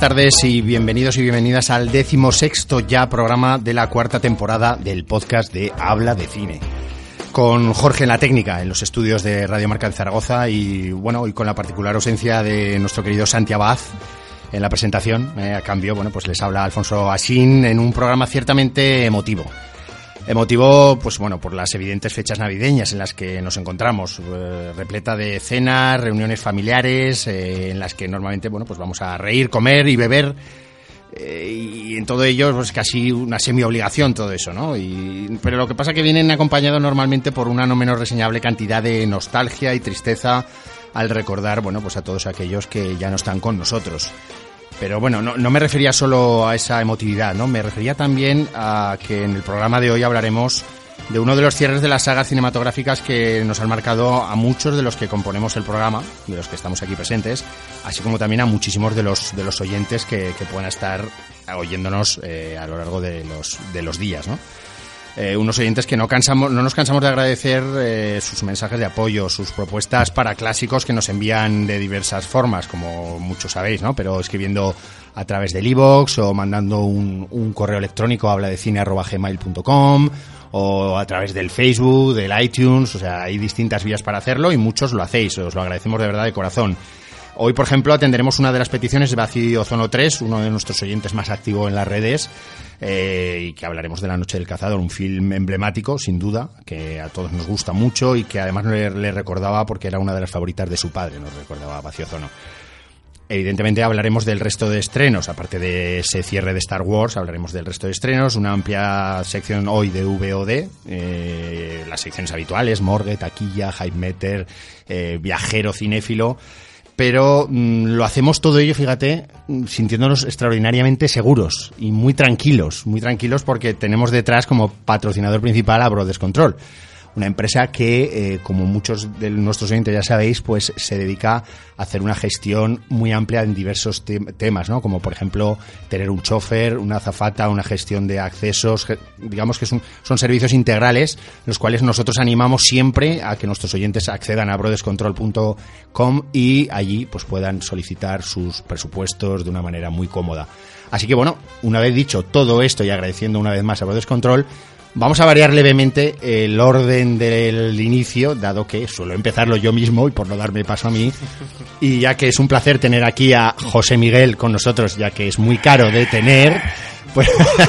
Tardes y bienvenidos y bienvenidas al décimo sexto ya programa de la cuarta temporada del podcast de Habla de Cine. Con Jorge en la técnica, en los estudios de Radio Marca de Zaragoza y bueno, y con la particular ausencia de nuestro querido Santi Abad en la presentación. Eh, a cambio, bueno, pues les habla Alfonso Asín en un programa ciertamente emotivo. Emotivo, pues bueno, por las evidentes fechas navideñas en las que nos encontramos, eh, repleta de cenas, reuniones familiares, eh, en las que normalmente, bueno, pues vamos a reír, comer y beber, eh, y en todo ello, pues casi una semi-obligación todo eso, ¿no? Y, pero lo que pasa es que vienen acompañados normalmente por una no menos reseñable cantidad de nostalgia y tristeza al recordar, bueno, pues a todos aquellos que ya no están con nosotros. Pero bueno, no, no, me refería solo a esa emotividad, ¿no? Me refería también a que en el programa de hoy hablaremos de uno de los cierres de las sagas cinematográficas que nos han marcado a muchos de los que componemos el programa, de los que estamos aquí presentes, así como también a muchísimos de los, de los oyentes que, que puedan estar oyéndonos eh, a lo largo de los, de los días, ¿no? Eh, unos oyentes que no, cansamos, no nos cansamos de agradecer eh, sus mensajes de apoyo, sus propuestas para clásicos que nos envían de diversas formas, como muchos sabéis, ¿no? Pero escribiendo a través del iVoox o mandando un, correo electrónico habla de cine gmail.com o a través del Facebook, del iTunes, o sea, hay distintas vías para hacerlo y muchos lo hacéis, os lo agradecemos de verdad de corazón. Hoy, por ejemplo, atenderemos una de las peticiones de Vacío Ozono 3, uno de nuestros oyentes más activos en las redes, eh, y que hablaremos de La Noche del Cazador, un film emblemático, sin duda, que a todos nos gusta mucho y que además le, le recordaba porque era una de las favoritas de su padre, nos recordaba Vacío Ozono. Evidentemente hablaremos del resto de estrenos, aparte de ese cierre de Star Wars, hablaremos del resto de estrenos, una amplia sección hoy de VOD, eh, las secciones habituales, morgue, taquilla, hype meter, eh, viajero, cinéfilo, pero mmm, lo hacemos todo ello, fíjate, sintiéndonos extraordinariamente seguros y muy tranquilos, muy tranquilos porque tenemos detrás como patrocinador principal a Brothers Control una empresa que, eh, como muchos de nuestros oyentes ya sabéis, pues se dedica a hacer una gestión muy amplia en diversos te temas, ¿no? Como por ejemplo tener un chofer, una azafata, una gestión de accesos, digamos que son, son servicios integrales, los cuales nosotros animamos siempre a que nuestros oyentes accedan a brotherscontrol.com y allí pues puedan solicitar sus presupuestos de una manera muy cómoda. Así que bueno, una vez dicho todo esto y agradeciendo una vez más a Brothers Control, Vamos a variar levemente el orden del inicio, dado que suelo empezarlo yo mismo y por no darme paso a mí. Y ya que es un placer tener aquí a José Miguel con nosotros, ya que es muy caro de tener, pues,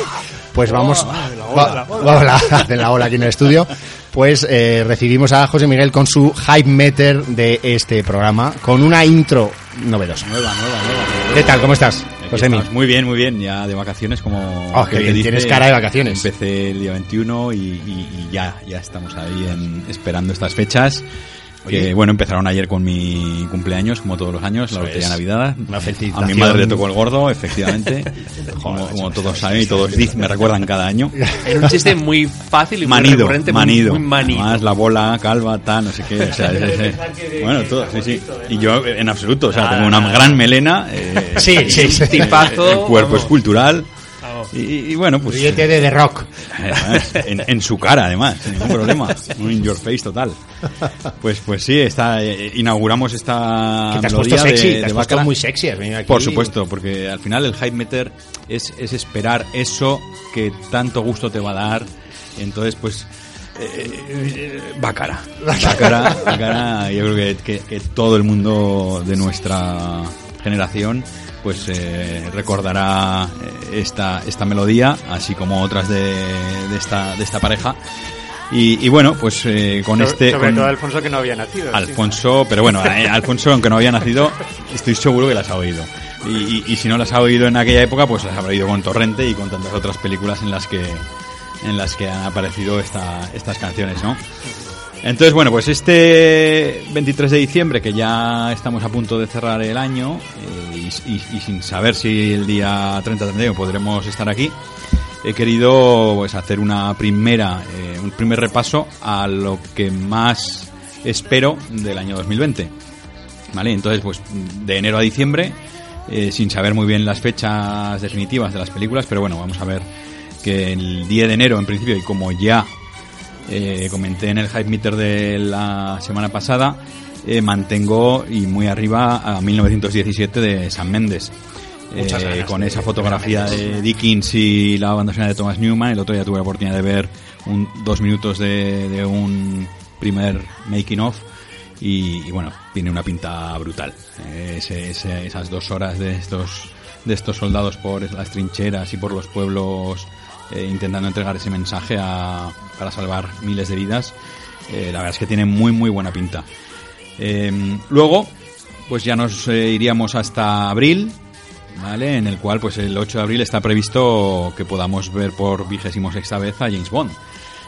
pues vamos. Hola, hola, de la ola aquí en el estudio. Pues eh, recibimos a José Miguel con su hype meter de este programa, con una intro novedosa. Nueva, nueva, nueva. ¿Qué tal? ¿Cómo estás? José Miguel. Muy bien, muy bien. Ya de vacaciones, como. Oh, que bien, dice, tienes cara de vacaciones. Empecé el día 21 y, y, y ya, ya estamos ahí en, esperando estas fechas. Que, bueno, empezaron ayer con mi cumpleaños, como todos los años, la lotería Navidad. Una. A mi madre le tocó el gordo, efectivamente. como, como, todos saben y todos me recuerdan cada año. Era un chiste muy fácil y manido, muy recurrente, manido. Muy, muy manido. Además, la bola, calva, tal, no sé qué. O sea, es, es, es, bueno, todo, sí, sí. Y yo, en absoluto, o sea, tengo una gran melena. Eh, sí, sí, sí. Tipazo. El cuerpo escultural. Y, y, bueno, pues. Billete de The Rock. Además, en, en, su cara, además, sin ningún problema. Un in your face total. Pues, pues sí, está, eh, inauguramos esta. Que te has puesto sexy, de, te has puesto muy sexy. Aquí. Por supuesto, porque al final el hype meter es, es esperar eso que tanto gusto te va a dar. Entonces, pues. Eh, Bácara. Bácara, Bácara. Yo creo que, que, que todo el mundo de nuestra generación pues eh, recordará esta, esta melodía, así como otras de, de, esta, de esta pareja. Y, y, bueno, pues eh, con este... Sobre con todo Alfonso que no había nacido. Alfonso, sí. pero bueno, eh, Alfonso aunque no había nacido, estoy seguro que las ha oído. Y, y, y, si no las ha oído en aquella época, pues las habrá oído con Torrente y con tantas otras películas en las que, en las que han aparecido esta, estas canciones, ¿no? Entonces, bueno, pues este 23 de diciembre, que ya estamos a punto de cerrar el año eh, y, sin saber si el día 30 de enero podremos estar aquí, he querido pues hacer una primera, eh, un primer repaso a lo que más espero del año 2020. ¿Vale? Entonces, pues de enero a diciembre, eh, sin saber muy bien las fechas definitivas de las películas, pero bueno, vamos a ver que el 10 de enero en principio y como ya eh, comenté en el Hype Meter de la semana pasada, eh, mantengo y muy arriba a 1917 de San Méndez. Eh, con de- esa fotografía de Dickens y la banda sonora de Thomas Newman. El otro día tuve la oportunidad de ver un, dos minutos de, de un primer making of y, y bueno, tiene una pinta brutal. Eh, ese- ese- esas dos horas de estos de estos soldados por las trincheras y por los pueblos eh, intentando entregar ese mensaje a- para salvar miles de vidas, eh, la verdad es que tiene muy muy buena pinta. Eh, luego, pues ya nos eh, iríamos hasta abril, ¿vale? En el cual, pues el 8 de abril está previsto que podamos ver por vigésimo sexta vez a James Bond.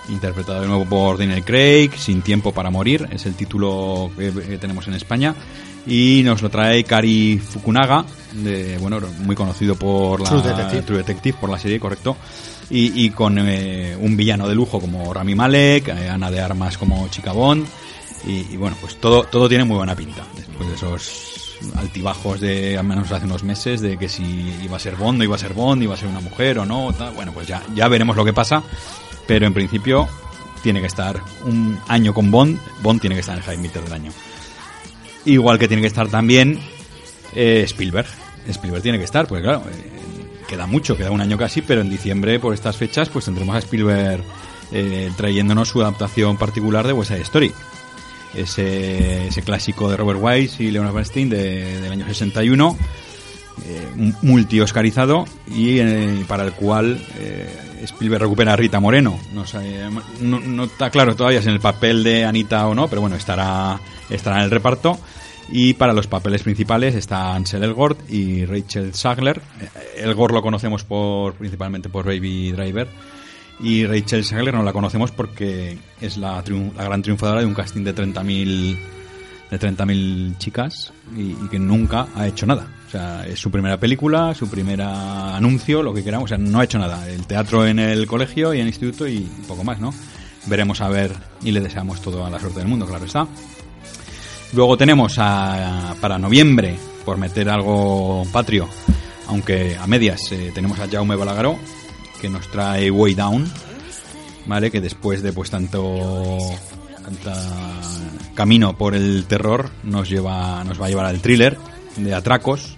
Interpretado de nuevo por Daniel Craig, Sin tiempo para morir, es el título que tenemos en España. Y nos lo trae Kari Fukunaga, de, bueno, muy conocido por la True Detective. True Detective, por la serie, correcto. Y, y con eh, un villano de lujo como Rami Malek, eh, Ana de Armas como Chica Bond. Y, y bueno, pues todo, todo tiene muy buena pinta. Después de esos altibajos de al menos hace unos meses de que si iba a ser Bond, no iba a ser Bond, iba a ser una mujer o no, tal. bueno, pues ya, ya veremos lo que pasa. Pero en principio tiene que estar un año con Bond. Bond tiene que estar en el High Meter del año. Igual que tiene que estar también eh, Spielberg. Spielberg tiene que estar, pues claro, eh, queda mucho, queda un año casi, pero en diciembre, por estas fechas, pues tendremos a Spielberg eh, trayéndonos su adaptación particular de West Side Story. Ese, ese clásico de Robert Wise y Leonard Bernstein de- del año 61, eh, multi-oscarizado y eh, para el cual eh, Spielberg recupera a Rita Moreno. No, está claro todavía si en el papel de Anita o no, pero bueno, estará, estará en el reparto. Y para los papeles principales está Ansel Elgort y Rachel Sagler. Eh, Elgort lo conocemos por principalmente por Baby Driver. Y Rachel Sagler no la conocemos porque es la, la gran triunfadora de un casting de 30.000 de 30.000 chicas y, que nunca ha hecho nada. O sea, es su primera película, su primer anuncio, lo que queramos. O sea, no ha hecho nada. El teatro en el colegio y en el instituto y poco más, ¿no? Veremos a ver y le deseamos toda la suerte del mundo, claro está. Luego tenemos a, para noviembre, por meter algo patrio, aunque a medias, eh, tenemos a Jaume Balagueró, que nos trae Way Down, ¿vale? Que después de pues tanto camino por el terror nos lleva nos va a llevar al thriller de atracos,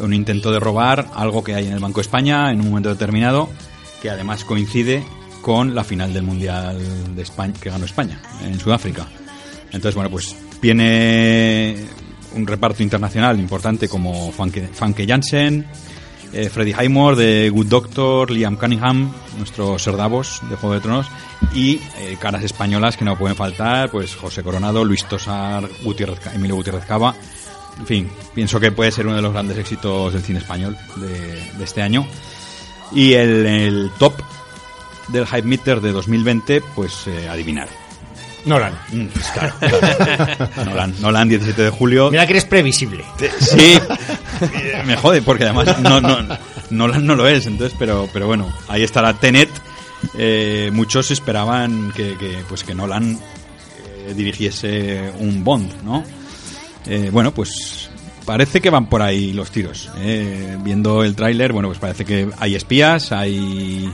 un intento de robar algo que hay en el Banco España en un momento determinado, que además coincide con la final del Mundial de España que ganó España en Sudáfrica. Entonces, bueno, pues tiene un reparto internacional importante como Funke, Funke Jansen, eh, Freddie Highmore de Good Doctor, Liam Cunningham, nuestro Ser Davos de Juego de Tronos, y eh, caras españolas que no pueden faltar, pues José Coronado, Luis Tosar, Gutiérrez, Emilio Gutiérrez Cava. En fin, pienso que puede ser uno de los grandes éxitos del cine español de, este año. Y el, el top del Hype Meter de 2020, pues eh, adivinar. Nolan. Mm, pues claro, claro. Nolan, Nolan, 17 de julio. Mira que eres previsible. Sí, me jode porque además no, no, Nolan no lo es, entonces, pero, pero bueno, ahí estará Tenet. Eh, muchos esperaban que, que, pues que Nolan eh, dirigiese un Bond, ¿no? Eh, bueno, pues parece que van por ahí los tiros. eh. Viendo el tráiler, bueno, pues parece que hay espías, hay,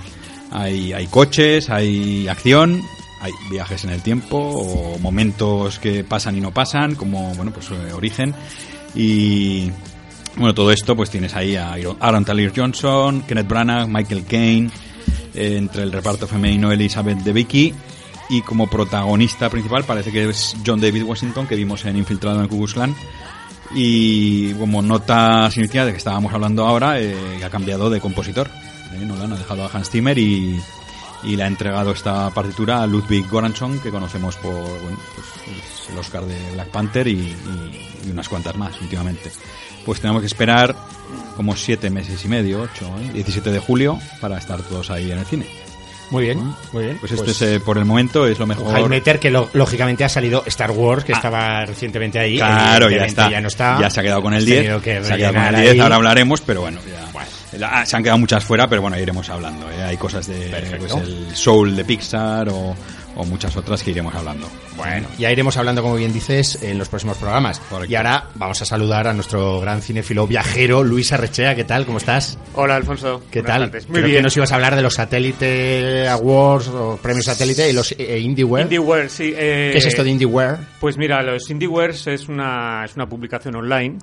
hay, hay coches, hay acción, hay viajes en el tiempo o momentos que pasan y no pasan, como, bueno, pues eh, origen. Y bueno, todo esto pues tienes ahí a Aaron- Taylor Johnson, Kenneth Branagh, Michael Caine, eh, entre el reparto femenino Elizabeth de Vicky y como protagonista principal parece que es John David Washington que vimos en Infiltrado en el y como nota significativa de que estábamos hablando ahora eh, ha cambiado de compositor eh, Nolan ha dejado a Hans Zimmer y, y le ha entregado esta partitura a Ludwig Göransson que conocemos por bueno, pues, es el Oscar de Black Panther y, y- y unas cuantas más últimamente pues tenemos que esperar como siete meses y medio, ocho, ¿eh? 17 de julio para estar todos ahí en el cine. Muy bien, muy bien. Pues esto es, eh, por el momento es lo mejor. High Meter, que lo- lógicamente ha salido Star Wars, que estaba recientemente ahí. Claro, ya está. Ya no está. Ya se ha quedado con el Has 10. tenido que Se ha quedado con el rellenar 10, ahí. ahora hablaremos, pero bueno, ya. La- Se han quedado muchas fuera, pero bueno, iremos hablando. ¿eh? Hay cosas de pues, el Soul de Pixar o, o muchas otras que iremos hablando. Bueno, ya iremos hablando, como bien dices, en los próximos programas. Correcto. Y ahora vamos a saludar a nuestro gran cinéfilo viajero, Luis Arrechea. ¿Qué tal? ¿Cómo estás? Hola, Alfonso. ¿Qué Buenas tal? tardes. Muy Creo que bien. nos ibas a hablar de los Satellite Awards o Premios Satélite y los eh, IndieWare. IndieWare, sí. eh, ¿Qué es esto de IndieWare? Pues mira, los IndieWares es una, es una publicación online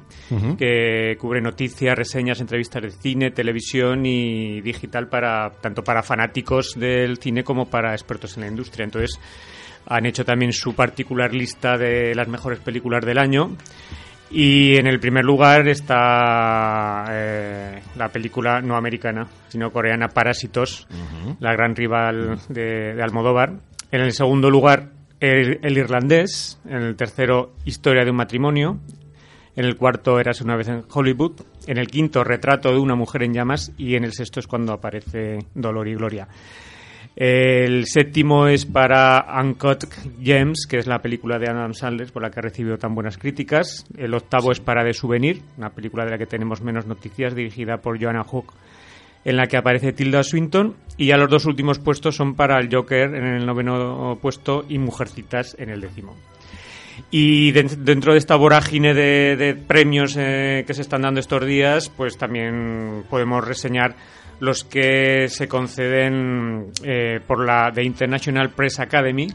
que cubre noticias, reseñas, entrevistas de cine, televisión y digital para tanto para fanáticos del cine como para expertos en la industria. Entonces, han hecho también su particular lista de las mejores películas del año. Y en el primer lugar está eh, la película no americana, sino coreana Parásitos, la gran rival de, de Almodóvar. En el segundo lugar, el, el irlandés. En el tercero, Historia de un matrimonio. En el cuarto, Eras una vez en Hollywood. En el quinto, Retrato de una mujer en llamas. Y en el sexto es cuando aparece Dolor y Gloria. El séptimo es para Uncut Gems, que es la película de Adam Sandler por la que ha recibido tan buenas críticas. El octavo es para The Souvenir, una película de la que tenemos menos noticias, dirigida por Joanna Hook, en la que aparece Tilda Swinton. Y ya los dos últimos puestos son para el Joker en el noveno puesto y Mujercitas en el décimo. Y den- dentro de esta vorágine de, de premios eh, que se están dando estos días, pues también podemos reseñar los que se conceden eh, por la The International Press Academy,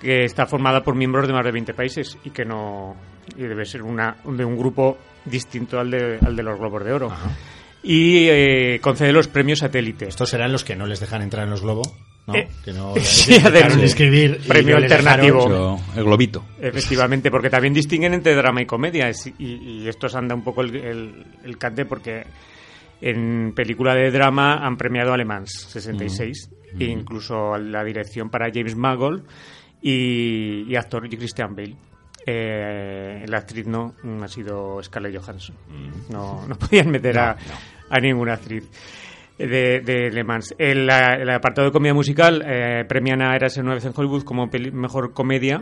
que está formada por miembros de más de 20 países y que no y debe ser una de un grupo distinto al de, al de los Globos de Oro. Y eh, concede los premios satélite. Estos serán los que no les dejan entrar en los globos, ¿no? Eh, que no sí, un escribir. premio dejaron- alternativo. Yo- el globito. Efectivamente, porque también distinguen entre drama y comedia. es- Y, y estos anda un poco el, el, el cante porque en película de drama han premiado a Le Mans 66 e incluso la dirección para James Mangold y, y actor Christian Bale. Eh, la actriz no mm, ha sido Scarlett Johansson. No, no podían meter a, a ninguna actriz de, de Le Mans. El, el apartado de comedia musical eh, premian a Eras vez en Hollywood como mejor comedia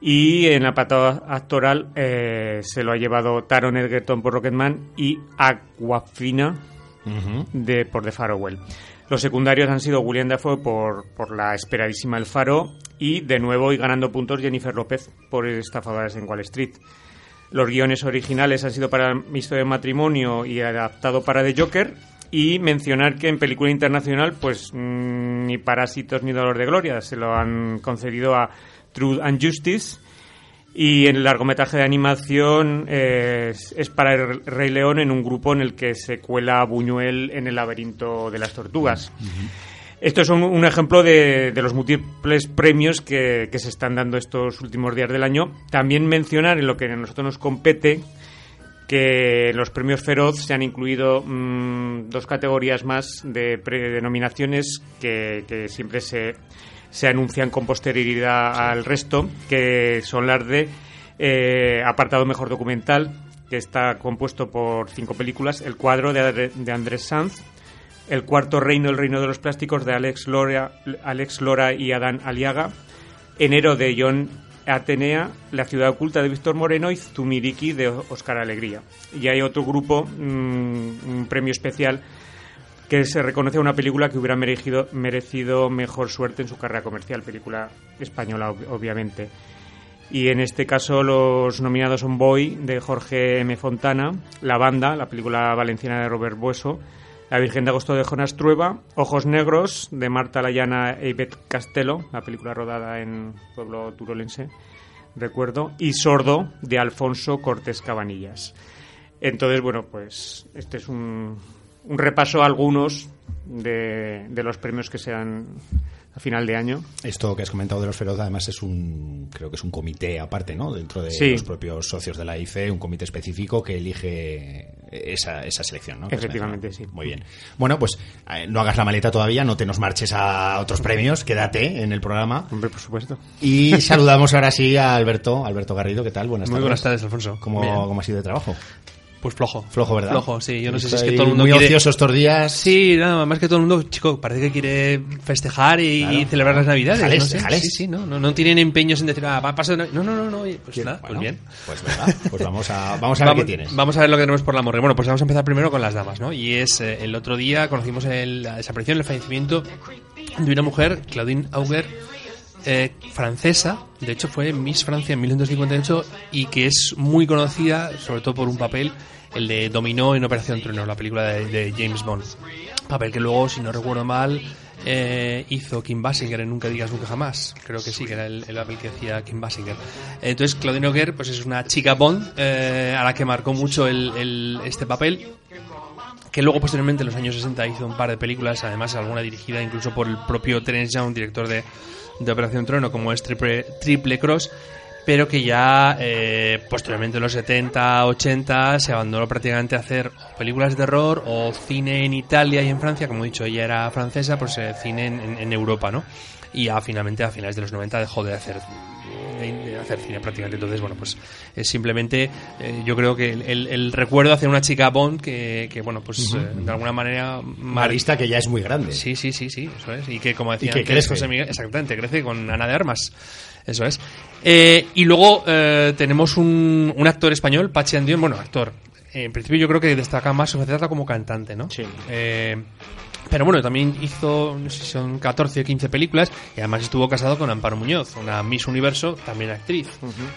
y en el apartado actoral eh, se lo ha llevado Taron Egerton por Rocketman y Aquafina Ujú. de, por The Farewell. Los secundarios han sido William Dafoe por, por la esperadísima El Faro y de nuevo y ganando puntos Jennifer López por Estafadoras en Wall Street. Los guiones originales han sido para historia de matrimonio y adaptado para The Joker. Y mencionar que en película internacional, pues mm, ni Parásitos ni Dolor de Gloria se lo han concedido a Truth and Justice. Y en el largometraje de animación eh, es, es para el Rey León en un grupo en el que se cuela Buñuel en el laberinto de las tortugas. Esto es un, un ejemplo de, de los múltiples premios que, que se están dando estos últimos días del año. También mencionar en lo que a nosotros nos compete que en los premios Feroz se han incluido mm, dos categorías más de predenominaciones que, que siempre se, se anuncian con posterioridad al resto, que son las de eh, apartado mejor documental, que está compuesto por cinco películas, El cuadro de, de Andrés Sanz, El cuarto reino, El reino de los plásticos de Alex Lora, Alex Lora y Adán Aliaga, Enero de John Atenea, La ciudad oculta de Víctor Moreno y Zumiriki de Oscar Alegría. Y hay otro grupo, mm, un premio especial, que se reconoce una película que hubiera merecido, merecido mejor suerte en su carrera comercial, película española ob- obviamente. Y en este caso los nominados son Boy, de Jorge M. Fontana, La Banda, la película valenciana de Robert Bueso, La Virgen de Agosto de Jonas Trueba, Ojos Negros, de Marta Layana e Ivette Castelo, la película rodada en pueblo turolense, recuerdo, y Sordo, de Alfonso Cortés Cabanillas. Entonces, bueno, pues este es un, un repaso a algunos de, de los premios que se dan a final de año. Esto que has comentado de los Feroz, además es un, creo que es un comité aparte, ¿no? Dentro de Sí. los propios socios de la IFE, un comité específico que elige esa, esa selección, ¿no? Efectivamente, mencionado. sí. Muy bien. Bueno, pues eh, no hagas la maleta todavía, no te nos marches a otros premios, quédate en el programa. Hombre, por supuesto. Y saludamos ahora sí a Alberto, Alberto Garrido, ¿qué tal? Buenas Muy tardes. buenas tardes, Alfonso. ¿Cómo. ¿Cómo ha sido de trabajo? Pues flojo. Flojo, ¿verdad? Flojo, sí. Yo no sé si es que todo el mundo muy quiere... ocioso estos días. Sí, nada más que todo el mundo, chico, parece que quiere festejar y, Claro. y celebrar las Navidades. Déjales, no sé. déjales. Sí, sí, no, no, no tienen empeños en decir, ah, va a pasar... No, no, no, no. Pues nada, Bueno, pues bien. Pues venga, pues vamos a, vamos a ver vamos, qué tienes. vamos a ver lo que tenemos por la morgue. Bueno, pues vamos a empezar primero con las damas, ¿no? Y es eh, el otro día conocimos el- la desaparición, el fallecimiento de una mujer, Claudine Auger, eh, francesa, de hecho fue Miss Francia en 1958 y que es muy conocida sobre todo por un papel, el de Dominó en Operación Trueno, la película de, James Bond. Papel que luego, si no recuerdo mal, eh, hizo Kim Basinger en Nunca digas nunca jamás. Creo que sí, que era el, el papel que hacía Kim Basinger. Entonces, Claudine Auger pues es una chica Bond eh, a la que marcó mucho el- este papel que luego posteriormente en los años 60 hizo un par de películas, además alguna dirigida incluso por el propio Terence Young, director de, de Operación Trueno, como es Triple, Triple Cross, pero que ya eh, posteriormente en los 70, 80 se abandonó prácticamente a hacer películas de terror o cine en Italia y en Francia, como he dicho, ella era francesa, pues eh, cine en- en Europa, ¿no? Y ya finalmente a finales de los 90 dejó de hacer de, de hacer cine prácticamente. Entonces, bueno, pues es simplemente, eh, yo creo que el, el- el recuerdo hacia una chica Bond que, que bueno, pues eh, de alguna manera... mar- Marista que ya es muy grande. Sí, sí, sí, sí, eso es. Y que como decía que antes crece. José Miguel, exactamente, crece con Ana de Armas. Eso es. Eh, y luego eh, tenemos un, un actor español, Pachi Andión, bueno, actor. En principio yo creo que destaca más su faceta como cantante, ¿no? Sí. Pero bueno, también hizo, no sé si son 14 o 15 películas y además estuvo casado con Amparo Muñoz, una Miss Universo, también actriz.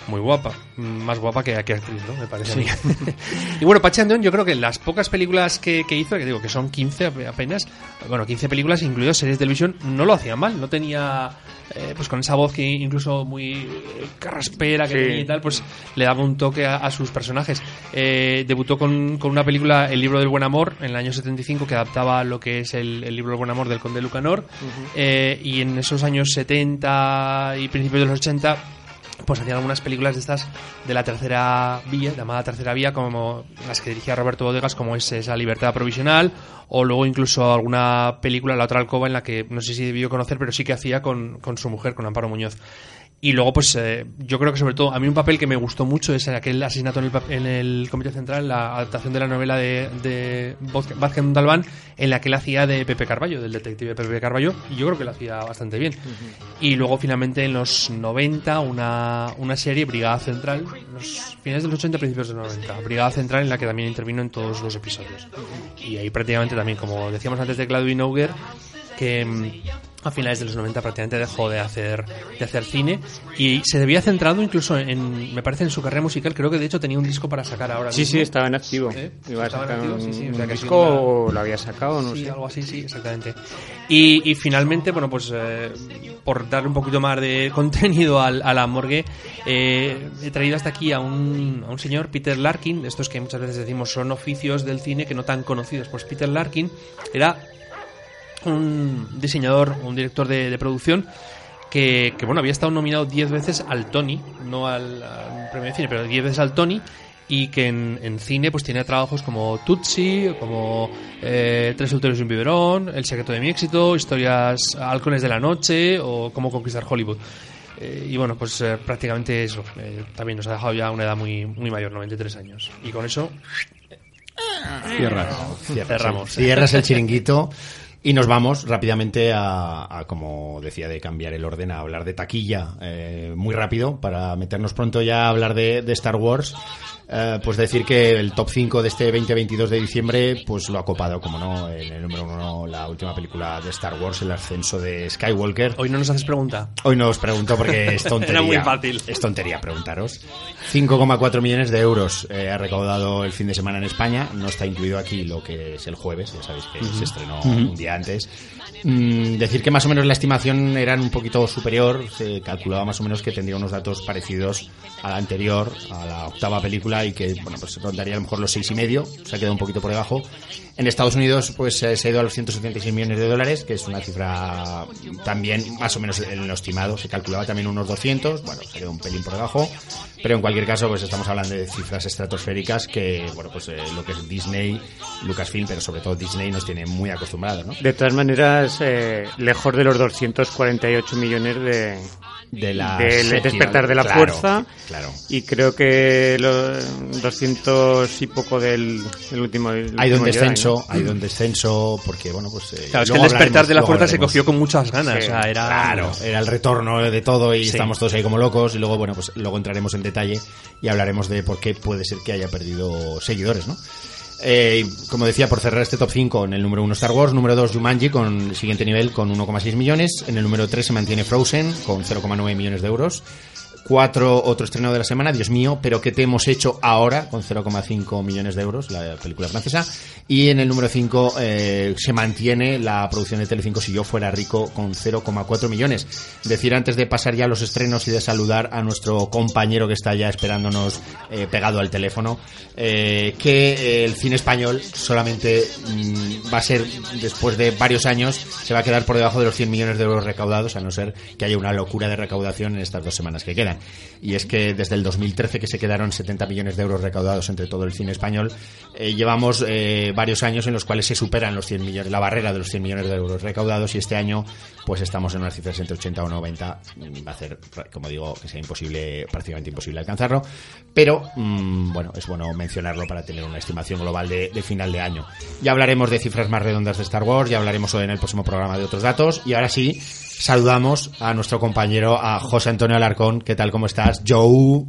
Muy guapa, más guapa que, que actriz, ¿no? Me parece y bueno, Pachi Andión, yo creo que las pocas películas que, que hizo, que digo que son 15 ap- apenas, bueno, 15 películas, incluidas series de televisión, no lo hacía mal, no tenía, eh, pues con esa voz que incluso muy eh, carraspera que Sí. tenía y tal, pues le daba un toque a, a sus personajes. Eh, debutó con, con una película, El libro del buen amor, en el año 75, que adaptaba lo que es el, el libro del buen amor del conde Lucanor. Eh, y en esos años 70 y principios de los 80 pues hacían algunas películas de estas de la tercera vía, llamada tercera vía, como las que dirigía Roberto Bodegas, como es esa Libertad Provisional, o luego incluso alguna película, La otra alcoba, en la que no sé si debió conocer, pero sí que hacía con, con su mujer, con Amparo Muñoz. Y luego, pues eh, yo creo que sobre todo, a mí un papel que me gustó mucho es aquel asesinato en el, pa- en el Comité Central, la adaptación de la novela de, de Vázquez Montalbán, en la que él hacía de Pepe Carballo, del detective Pepe Carballo, y yo creo que lo hacía bastante bien. Y luego, finalmente, en los 90, una, una serie, Brigada Central, los finales de los 80, principios de los 90, Brigada Central, en la que también intervino en todos los episodios. Y ahí prácticamente también, como decíamos antes de Claudio Auger, que mm, a finales de los 90 prácticamente dejó de hacer de hacer cine y se había centrado incluso en me parece en su carrera musical creo que de hecho tenía un disco para sacar ahora Sí, mismo. sí, estaba en activo. ¿Eh? Iba a sacar un, sí, sí, o un sea sido disco una- lo había sacado, no Sí, sé. algo así, sí, exactamente. Y, y finalmente, bueno, pues eh, por darle un poquito más de contenido al, a la morgue, eh, he traído hasta aquí a un, a un señor, Peter Larkin, estos que muchas veces decimos son oficios del cine que no tan conocidos. Pues Peter Larkin era un diseñador, un director de, de producción que, que, bueno, había estado nominado 10 veces al Tony, no al, al premio de cine, pero 10 veces al Tony y que en, en cine pues tiene trabajos como Tutsi, como eh, Tres solteros y un biberón, El secreto de mi éxito, historias Halcones de la noche o Cómo conquistar Hollywood. Eh, y bueno, pues eh, prácticamente eso. eh, también nos ha dejado ya una edad muy, muy mayor, 93 años. Y con eso Cierras. Cierras, Cerramos. el- Cierras el chiringuito y nos vamos rápidamente a, como decía, de cambiar el orden, a hablar de taquilla eh, muy rápido para meternos pronto ya a hablar de Star Wars. Eh, pues decir que el top 5 de este 20-22 de diciembre pues lo ha copado, como no, en el número uno la última película de Star Wars, el ascenso de Skywalker. hoy no nos haces pregunta. Hoy no os pregunto porque es tontería. Era muy fácil. Es tontería preguntaros. 5,4 millones de euros eh, ha recaudado el fin de semana en España. No está incluido aquí lo que es el jueves, ya sabéis que se estrenó un día antes. Mm, decir que más o menos la estimación era un poquito superior. Se calculaba más o menos que tendría unos datos parecidos a la anterior, a la octava película, y que bueno pues rondaría a lo mejor los seis y medio. Se ha quedado un poquito por debajo. En Estados Unidos, pues eh, se ha ido a los 176 millones de dólares, que es una cifra también más o menos en lo estimado. Se calculaba también unos 200, bueno, se quedó un pelín por debajo. Pero en cualquier caso, pues estamos hablando de cifras estratosféricas que, bueno, pues eh, lo que es Disney, Lucasfilm, pero sobre todo Disney nos tiene muy acostumbrados, ¿no? De todas maneras, eh, lejos de los 248 millones de, De la del despertar de la claro, fuerza. Claro. Y creo que los 200 y poco del, del último. del Ha ido en último Jedi, descenso, ¿no? ha ido en descenso, porque, bueno, pues. eh, Claro, es que el despertar de la fuerza se cogió con muchas ganas. Sí, o sea, era, Claro, era el retorno de todo y Sí. estamos todos ahí como locos y luego, bueno, pues luego entraremos en detalle y hablaremos de por qué puede ser que haya perdido seguidores, ¿no? Eh, como decía, por cerrar este top 5, en el número 1 Star Wars, número 2 Jumanji con el siguiente nivel con 1,6 millones, en el número 3 se mantiene Frozen con 0,9 millones de euros. 4 otro estreno de la semana, Dios mío, pero ¿qué te hemos hecho ahora con 0,5 millones de euros, la película francesa? Y en el número 5 eh, se mantiene la producción de Telecinco Si yo fuera rico con 0,4 millones. Decir antes de pasar ya a los estrenos y de saludar a nuestro compañero que está ya esperándonos eh, pegado al teléfono, eh, que el cine español solamente mm, va a ser, después de varios años, se va a quedar por debajo de los 100 millones de euros recaudados, a no ser que haya una locura de recaudación en estas dos semanas que quedan. Y es que desde el 2013 que se quedaron 70 millones de euros recaudados entre todo el cine español, llevamos varios años en los cuales se superan los 100 millones, la barrera de los 100 millones de euros recaudados y este año pues estamos en unas cifras entre 80 o 90. Va a ser, como digo, que sea imposible, prácticamente imposible alcanzarlo. Pero, mm, bueno, es bueno mencionarlo para tener una estimación global de, final de año. Ya hablaremos de cifras más redondas de Star Wars, ya hablaremos hoy en el próximo programa de otros datos. Y ahora sí, saludamos a nuestro compañero, a José Antonio Alarcón. ¿Qué tal? ¿Cómo estás? Joe.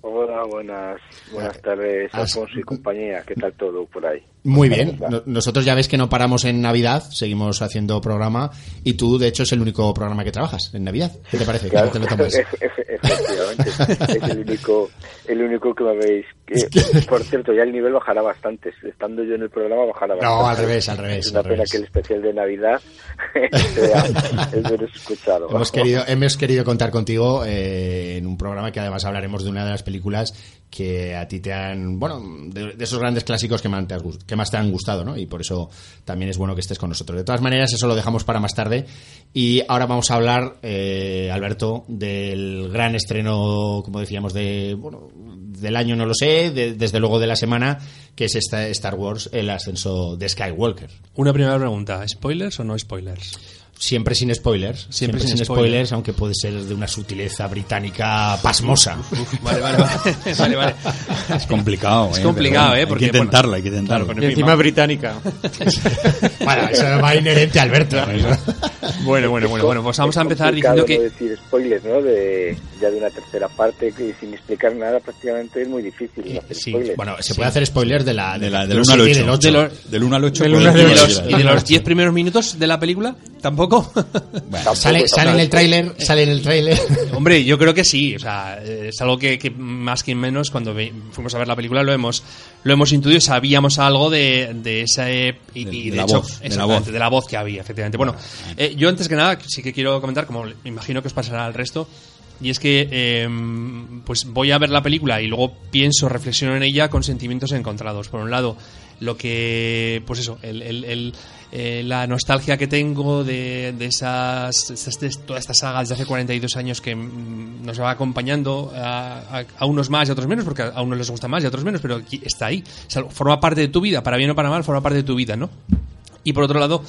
Hola, buenas, buenas tardes, Alfonso y compañía. ¿Qué tal todo por ahí? Muy bien. Nosotros ya ves que no paramos en Navidad, seguimos haciendo programa y tú, de hecho, es el único programa que trabajas en Navidad. ¿Qué te parece? Claro, te lo efectivamente. es el único, el único que me habéis. por cierto, ya el nivel bajará bastante. Estando yo en el programa, bajará bastante. No, al revés, al revés. Es una pena que el especial de Navidad sea el menos escuchado. Hemos querido, hemos querido contar contigo eh, en un programa que además hablaremos de una de las películas que a ti te han. Bueno, de, esos grandes clásicos que más te, que más te han gustado, ¿no? Y por eso también es bueno que estés con nosotros. De todas maneras, eso lo dejamos para más tarde. Y ahora vamos a hablar, eh, Alberto, del gran estreno, como decíamos, de, bueno, del año no lo sé, desde luego de la semana, que es esta Star Wars, el ascenso de Skywalker. Una primera pregunta, ¿spoilers o no spoilers? Siempre sin spoilers. Siempre, sin, spoilers, aunque puede ser de una sutileza británica pasmosa. vale, vale, vale, vale, Es complicado, Es ¿eh? complicado, ¿eh? Porque, hay que intentarlo, hay que intentarlo. y encima británica. bueno, eso va inherente a Alberto. bueno, bueno, bueno, bueno, pues vamos a empezar diciendo que... No decir spoilers, ¿no? De, ya de una tercera parte que sin explicar nada prácticamente es muy difícil. Eh, sí, bueno, se puede hacer spoilers de la, de la, del 1 al 8. Del 1 al 8. Y de los 10 primeros minutos de la película, tampoco sale, en el tráiler, sale en el tráiler. Hombre, yo creo que sí, o sea, es algo que, más que menos cuando fuimos a ver la película lo hemos lo hemos intuido, sabíamos algo de, de esa y, de, la voz, de, la voz. que había, efectivamente. Bueno, eh, yo antes que nada sí que quiero comentar, como imagino que os pasará al resto, y es que em, pues voy a ver la película y luego pienso, reflexiono en ella con sentimientos encontrados. Por un lado, lo que, pues eso, el, eh, la nostalgia que tengo de, de esas, de todas estas sagas de hace 42 años que mm, nos va acompañando a, unos más y a otros menos, porque a unos les gusta más y a otros menos, pero está ahí. forma parte de tu vida, para bien o para mal, forma parte de tu vida, ¿no? Y por otro lado,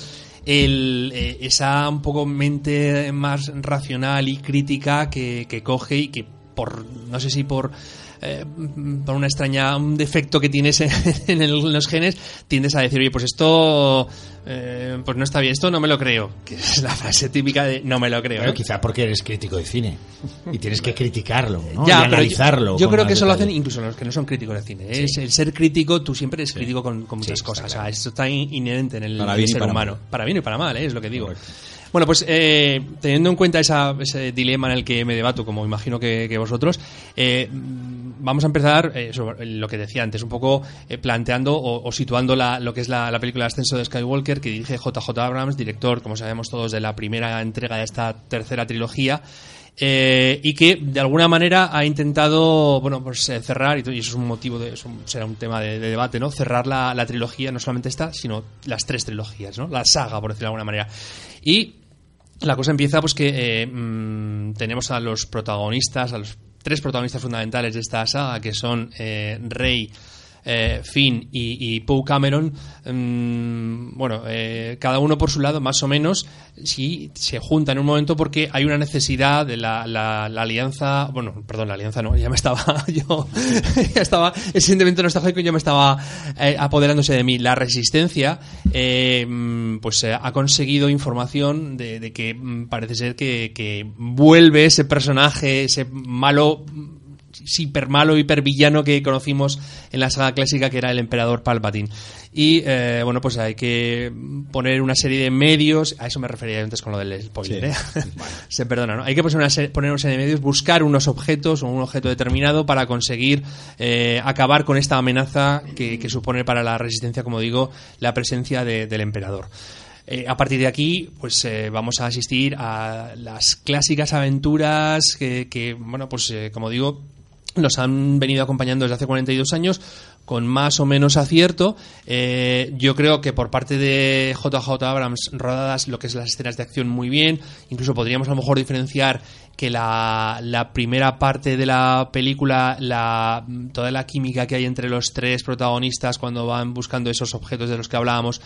el, eh, esa un poco mente más racional y crítica que, que coge y que por, no sé si por eh, por una extraña, un defecto que tienes en, los genes, tiendes a decir, oye, pues esto eh, pues no está bien, esto no me lo creo, que es la frase típica de no me lo creo. Bueno, quizá porque eres crítico de cine y tienes que criticarlo, ¿no? y analizarlo. Yo, creo que eso lo hacen incluso los que no son críticos de cine. Es el ser crítico, tú siempre eres crítico con, muchas cosas. O sea, esto está inherente en el, ser humano. Para bien y para mal, ¿eh? es lo que digo. Bueno, pues eh, teniendo en cuenta ese dilema en el que me debato, como imagino que, vosotros, eh, vamos a empezar eh, sobre lo que decía antes, un poco planteando o, situando lo que es la, película Ascenso de Skywalker, que dirige JJ Abrams, director, como sabemos todos, de la primera entrega de esta tercera trilogía. y que de alguna manera ha intentado bueno pues cerrar y, eso es un motivo de será un tema de, debate no cerrar la, la, trilogía no solamente esta sino las tres trilogías no la saga por decirlo de alguna manera. Y la cosa empieza pues que eh, mm, tenemos a los protagonistas, a los tres protagonistas fundamentales de esta saga, que son eh, Rey, eh, Finn y, Poe Cameron, mm, bueno, eh, cada uno por su lado, más o menos, sí se juntan en un momento porque hay una necesidad de la, alianza, bueno, perdón, la alianza no, ya me estaba, yo, ya estaba, el sentimiento nostálgico ya me estaba eh, apoderándose de mí. La resistencia, mm, pues ha conseguido información de, que mm, parece ser que vuelve ese personaje, ese malo hiper malo, hiper villano que conocimos en la saga clásica que era el emperador Palpatine. Y eh, bueno, pues hay que poner una serie de medios, a eso me refería antes con lo del spoiler, ¿eh? se perdona, ¿no? Hay que poner una, serie, poner una serie de medios, buscar unos objetos o un objeto determinado para conseguir eh, acabar con esta amenaza que, supone para la resistencia, como digo, la presencia del emperador. a partir de aquí, pues vamos a asistir a las clásicas aventuras que, que bueno, pues como digo, nos han venido acompañando desde hace 42 años con más o menos acierto. Eh, yo creo que por parte de JJ Abrams rodadas lo que es las escenas de acción muy bien. Incluso podríamos a lo mejor diferenciar que la, primera parte de la película, la, toda la química que hay entre los tres protagonistas cuando van buscando esos objetos de los que hablábamos,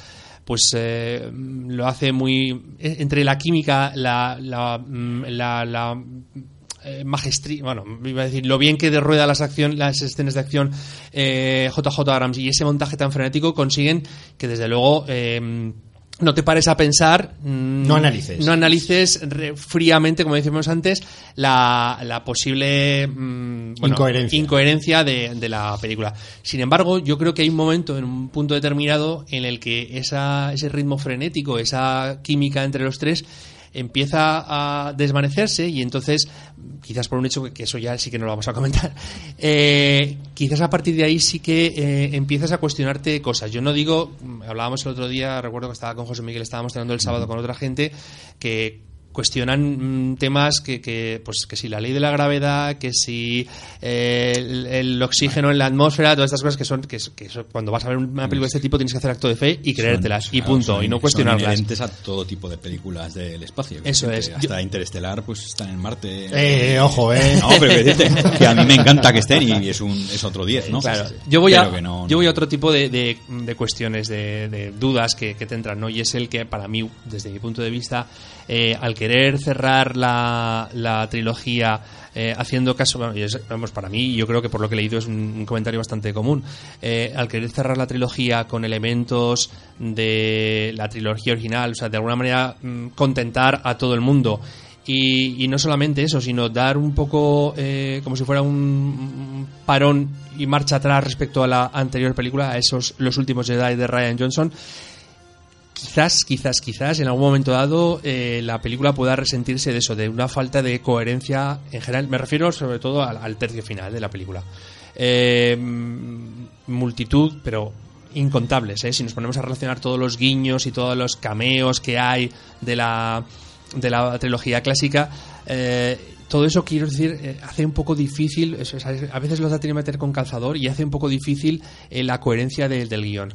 pues eh, lo hace muy entre la química la, la, la eh, bueno, iba a decir, lo bien que derrueda las, acción, las escenas de acción eh, JJ Abrams y ese montaje tan frenético consiguen que desde luego eh, no te pares a pensar. Mm, no analices. No analices fríamente, como decíamos antes, la, posible mm, incoherencia, de, de, la película. Sin embargo, yo creo que hay un momento, en un punto determinado, en el que esa, ese ritmo frenético, esa química entre los tres, empieza a desvanecerse y entonces, quizás por un hecho que, eso ya sí que no lo vamos a comentar, eh, quizás a partir de ahí sí que eh, empiezas a cuestionarte cosas. Yo no digo, hablábamos el otro día, recuerdo que estaba con José Miguel, estábamos teniendo el sábado con otra gente, que cuestionan mm, temas que, que, pues que si la ley de la gravedad, que si eh, el, oxígeno en la atmósfera, todas estas cosas que son que, cuando vas a ver una película de este tipo tienes que hacer acto de fe y creértelas y punto y no cuestionarlas. Son a todo tipo de películas del espacio. Eso es. Hasta Interestelar pues está en Marte. Eh, ojo, eh. No, pero que, a mí me encanta que estén y es un es otro 10, ¿no? Claro. Yo voy a yo voy a otro tipo de, de, cuestiones de, dudas que, que te entran, ¿no? Y es el que para mí desde mi punto de vista eh, al querer cerrar la, la trilogía eh, haciendo caso, vamos, para mí, yo creo que por lo que he leído es un, comentario bastante común, eh, al querer cerrar la trilogía con elementos de la trilogía original, o sea, de alguna manera mm, contentar a todo el mundo. Y, no solamente eso, sino dar un poco como si fuera un, parón y marcha atrás respecto a la anterior película, a esos Los últimos Jedi de Ryan Johnson quizás, quizás, quizás en algún momento dado eh, la película pueda resentirse de eso, de una falta de coherencia en general. Me refiero sobre todo al, tercio final de la película. Eh, multitud, pero incontables. ¿eh? Si nos ponemos a relacionar todos los guiños y todos los cameos que hay de la, de la trilogía clásica, todo eso, quiero decir, hace un poco difícil, a veces los da que meter con calzador y hace un poco difícil la coherencia del guion.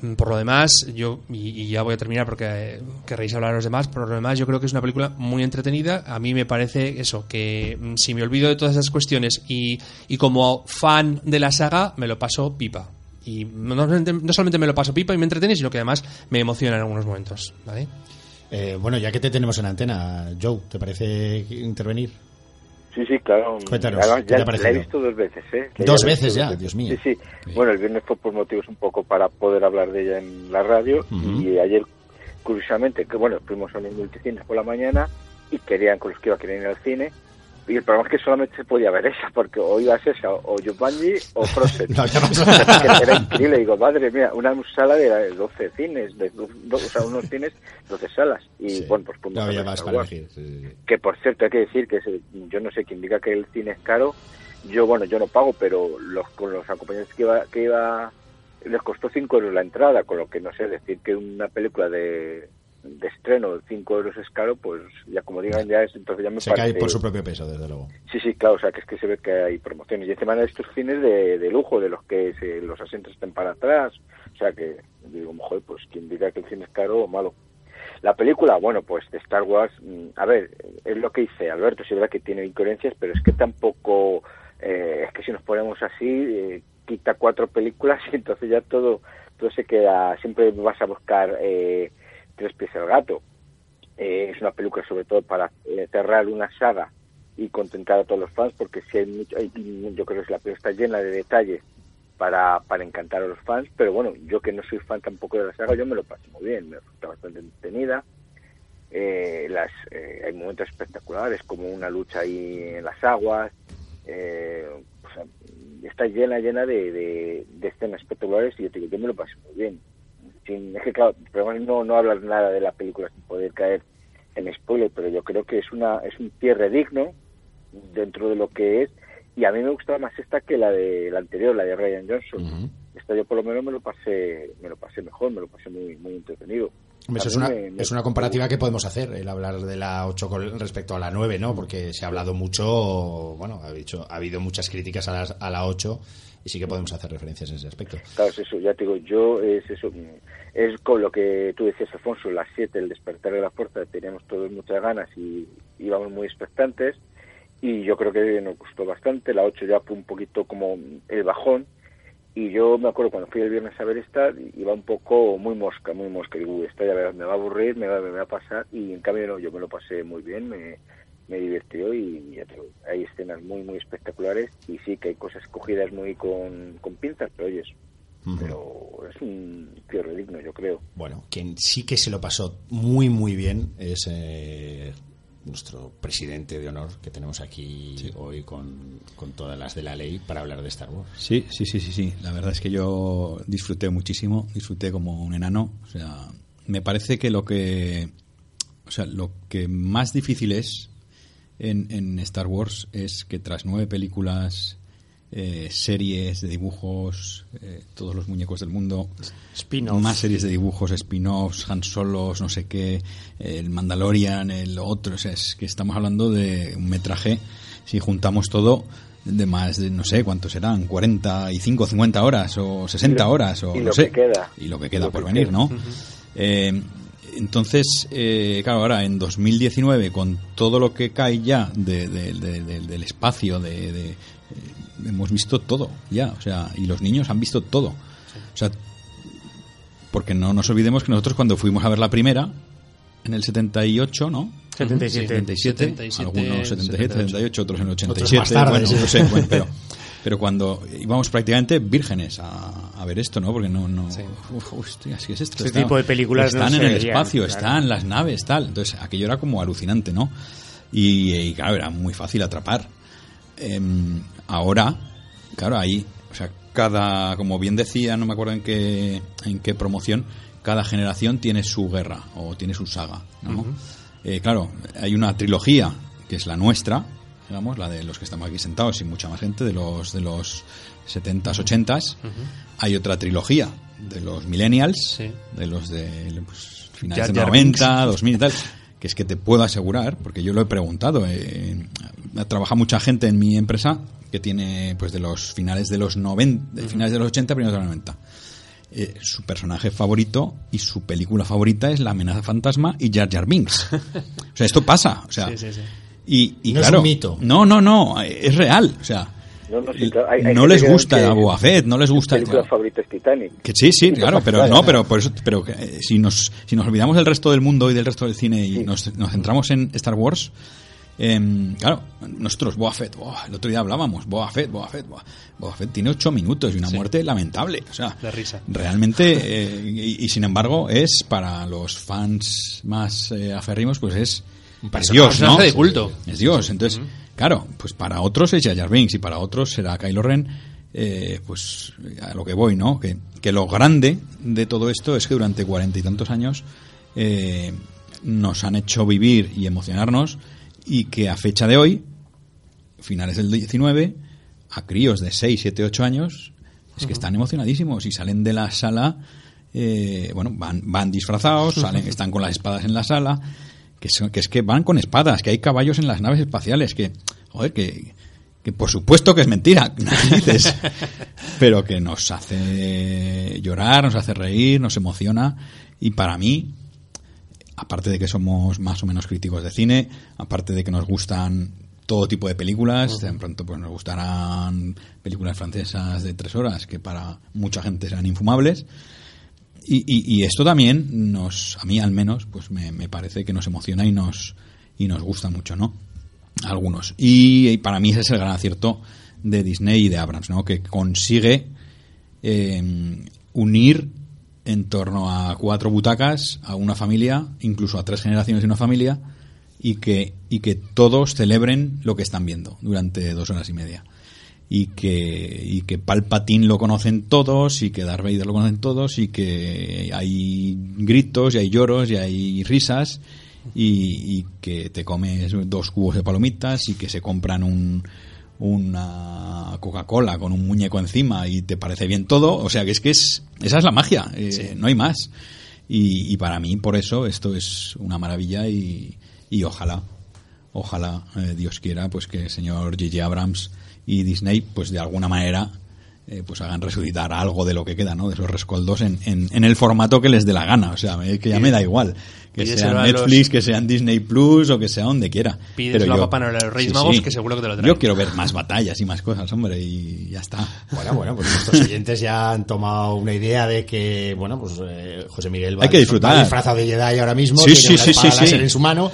Mm, por lo demás, yo, y, ya voy a terminar porque eh, querréis hablar a los demás, por lo demás yo creo que es una película muy entretenida. A mí me parece eso, que mm, si me olvido de todas esas cuestiones y, y como fan de la saga, me lo paso pipa. Y no, solamente me lo paso pipa y me entretiene, sino que además me emociona en algunos momentos. Eh, bueno, ya que te tenemos en antena, Joe, ¿te parece intervenir? Sí, sí, claro. Cuéntanos, ya, la he visto dos veces, ¿eh? dos veces ya, Dios mío. Sí, sí. Bueno, el viernes fue por motivos un poco para poder hablar de ella en la radio y ayer, curiosamente, que bueno, fuimos a los multicines por la mañana y querían, con los que iba a querer ir al cine, y el problema es que solamente se podía ver esa, porque o ibas esa, o Jumanji o Frozen. no, era increíble, digo, madre mía, una sala de 12 cines, de, o sea, unos cines, 12 salas. Y bueno, pues punto. No había más para elegir. Que por cierto, hay que decir que yo no sé quién diga que el cine es caro. Yo, bueno, yo no pago, pero los, con los acompañantes que iba, que iba les costó 5 euros la entrada, con lo que no sé, decir que una película de de estreno 5 euros es caro, pues ya como digan, ya es, entonces ya me se cae por su propio peso, desde luego. Sí, sí, claro, o sea, que es que se ve que hay promociones. Y encima de estos cines de, de lujo, de los que los asientos estén para atrás, o sea, que digo, mejor, pues quien diga que el cine es caro o malo. La película, bueno, pues de Star Wars, mm, a ver, es lo que dice Alberto, es verdad que tiene incoherencias, pero es que tampoco, eh, es que si nos ponemos así, eh, quita cuatro películas y entonces ya todo, todo se queda, siempre vas a buscar... Eh, Tres pies al gato. Eh, es una película sobre todo para eh, cerrar una saga y contentar a todos los fans, porque si hay mucho, yo creo que la película está llena de detalles para, para encantar a los fans, pero bueno, yo que no soy fan tampoco de la saga, yo me lo paso muy bien, me resulta bastante entretenida. Eh, las, hay momentos espectaculares como una lucha ahí en las aguas, eh, está llena, llena de, de, escenas espectaculares y yo, te digo, yo me lo pasé muy bien. Sin, es que claro, no, no hablar nada de la película sin poder caer en spoiler, pero yo creo que es una es un cierre digno dentro de lo que es y a mí me gustaba más esta que la de la anterior, la de Ryan Johnson. Esta yo por lo menos me lo pasé me lo pasé mejor, me lo pasé muy muy entretenido. Es, una, es una comparativa que podemos hacer, el hablar de la 8 con respecto a la 9, ¿no? Porque se ha hablado mucho, bueno, ha, dicho, ha habido muchas críticas a la, a la 8 y sí que podemos hacer referencias en ese aspecto. Claro, es eso, ya te digo, yo es eso, es con lo que tú decías, Alfonso, las 7, el despertar de la fuerza, teníamos todos muchas ganas y íbamos muy expectantes y yo creo que nos gustó bastante, la 8 ya fue un poquito como el bajón y yo me acuerdo cuando fui el viernes a ver esta, iba un poco muy mosca, muy mosca, digo, esta ya me va a aburrir, me va, me va a pasar y en cambio no, yo me lo pasé muy bien, me me divirtió y ya hay escenas muy, muy espectaculares y sí que hay cosas cogidas muy con, con pinzas, pero oyes, pero es un cierre digno, yo creo. Bueno, quien sí que se lo pasó muy, muy bien es eh, nuestro presidente de honor que tenemos aquí hoy con, con, todas las de la ley para hablar de Star Wars. Sí, sí, sí, sí, sí. La verdad es que yo disfruté muchísimo, disfruté como un enano. O sea, me parece que lo que, o sea, lo que más difícil es en, Star Wars es que tras nueve películas, eh, series de dibujos, eh, todos los muñecos del mundo, más series de dibujos, spin-offs, Han Solos, no sé qué, el Mandalorian, el otro, es que estamos hablando de un metraje, si juntamos todo, de más de, no sé cuántos serán, 45, 50 horas o 60 horas o no sé. Y lo que queda por venir, ¿no? Entonces, eh, claro, ahora en 2019, con todo lo que cae ya del espacio, de, hemos visto todo ya, o sea, y los niños han visto todo. O sea, porque no nos olvidemos que nosotros cuando fuimos a ver la primera, en el 78, ¿no? 77. 77, algunos 77, 78, otros en el 87. bueno, no sé, bueno, pero pero cuando íbamos prácticamente vírgenes a, ver esto, ¿no? Porque no... no así es esto. Este tipo de películas están en el espacio, están las naves, tal. Entonces, aquello era como alucinante, ¿no? Y, claro, era muy fácil atrapar. Em, ahora, claro, ahí, o sea, cada, como bien decía, no me acuerdo en qué, en qué promoción, cada generación tiene su guerra o tiene su saga, ¿no? Eh, claro, hay una trilogía que es la nuestra, digamos, la de los que estamos aquí sentados y mucha más gente, de los de los 70s, 80s. Hay otra trilogía de los millennials, de los de pues, finales de 90, 2000 y tal, que es que te puedo asegurar, porque yo lo he preguntado, eh, trabaja mucha gente en mi empresa que tiene pues de los finales de los 90, finales de los 80, primeros de los 90. Eh, su personaje favorito y su película favorita es La amenaza fantasma y Jar Jar Binks. o sea, esto pasa. O sea, y, no claro, es un mito. No, no, no, es real. O sea, no, les gusta a Boba Fett, no les gusta. película favorita es Titanic. Que sí, sí, claro, pero no, pero por eso, pero eh, si nos si nos olvidamos del resto del mundo y del resto del cine y nos, nos centramos en Star Wars, eh, claro, nosotros Boba Fett, el otro día hablábamos, Boba Fett, Boba Fett, Fett tiene ocho minutos y una muerte lamentable, o sea, la risa. Realmente eh, y, sin embargo es para los fans más eh, aferrimos, pues es es Dios, ¿no? de culto. Es Dios. Entonces, claro, pues para otros es Jar Binks y para otros será Kylo Ren. Eh, pues a lo que voy, ¿no? Que, que, lo grande de todo esto es que durante cuarenta y tantos años eh, nos han hecho vivir y emocionarnos y que a fecha de hoy, finales del 19, a críos de 6, 7, 8 años, es que están emocionadísimos y salen de la sala, eh, bueno, van, van disfrazados, salen, están con las espadas en la sala, que, que es que van con espadas, que hay caballos en las naves espaciales, que, joder, que, que por supuesto que es mentira, dices, pero que nos hace llorar, nos hace reír, nos emociona, y para mí, aparte de que somos más o menos críticos de cine, aparte de que nos gustan todo tipo de películas, de pronto pues nos gustarán películas francesas de tres horas que para mucha gente serán infumables, y, esto también nos, a mí al menos, pues me, parece que nos emociona y nos, y nos gusta mucho, ¿no? Algunos. Y, para mí ese es el gran acierto de Disney y de Abrams, ¿no? Que consigue eh, unir en torno a cuatro butacas a una familia, incluso a tres generaciones de una familia, y que, y que todos celebren lo que están viendo durante dos horas y media. Y que, y que Palpatine lo conocen todos, y que Darth Vader lo conocen todos, y que hay gritos, y hay lloros, y hay risas, y, y que te comes dos cubos de palomitas, y que se compran un, una Coca-Cola con un muñeco encima y te parece bien todo. O sea que es que es, esa es la magia, eh, no hay más. Y, y para mí, por eso, esto es una maravilla y, y ojalá, ojalá eh, Dios quiera, pues que el señor J.J. Abrams y Disney, pues de alguna manera, eh, pues hagan resucitar algo de lo que queda, ¿no? De esos rescoldos en, en, en el formato que les dé la gana. O sea, que ya me da igual. Que sea a los- Netflix, que sean Disney Plus o que sea donde quiera. Pídeselo Pero a yo- Papá los Reyes Magos, que seguro que te lo traen. Yo quiero ver más batallas y más cosas, hombre, y ya está. Bueno, bueno, pues nuestros oyentes ya han tomado una idea de que, bueno, pues eh, José Miguel va, Hay que disfrutar. va disfrazado de Jedi ahora mismo, Sí, tiene sí, una sí, sí, sí. en su mano.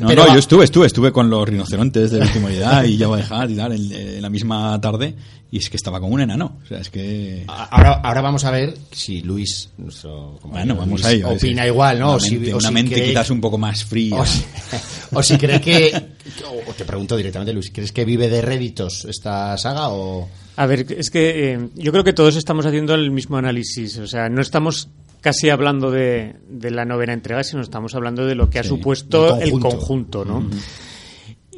No, pero no, va- yo estuve, estuve, estuve con los rinocerontes del último día y ya voy a dejar y tal, en, en la misma tarde, y es que estaba como un enano. O sea, es que. Ahora, ahora vamos a ver si Luis, nuestro compañero Bueno, vamos Luis, a ello. opina igual, ¿no? O si- o una si mente cree- quizás un poco más fría. O si, o si cree que, o te pregunto directamente, Luis, ¿crees que vive de réditos esta saga o...? A ver, es que eh, yo creo que todos estamos haciendo el mismo análisis. O sea, no estamos casi hablando de, de la novena entrega, sino estamos hablando de lo que ha Sí, supuesto el conjunto. conjunto, ¿no?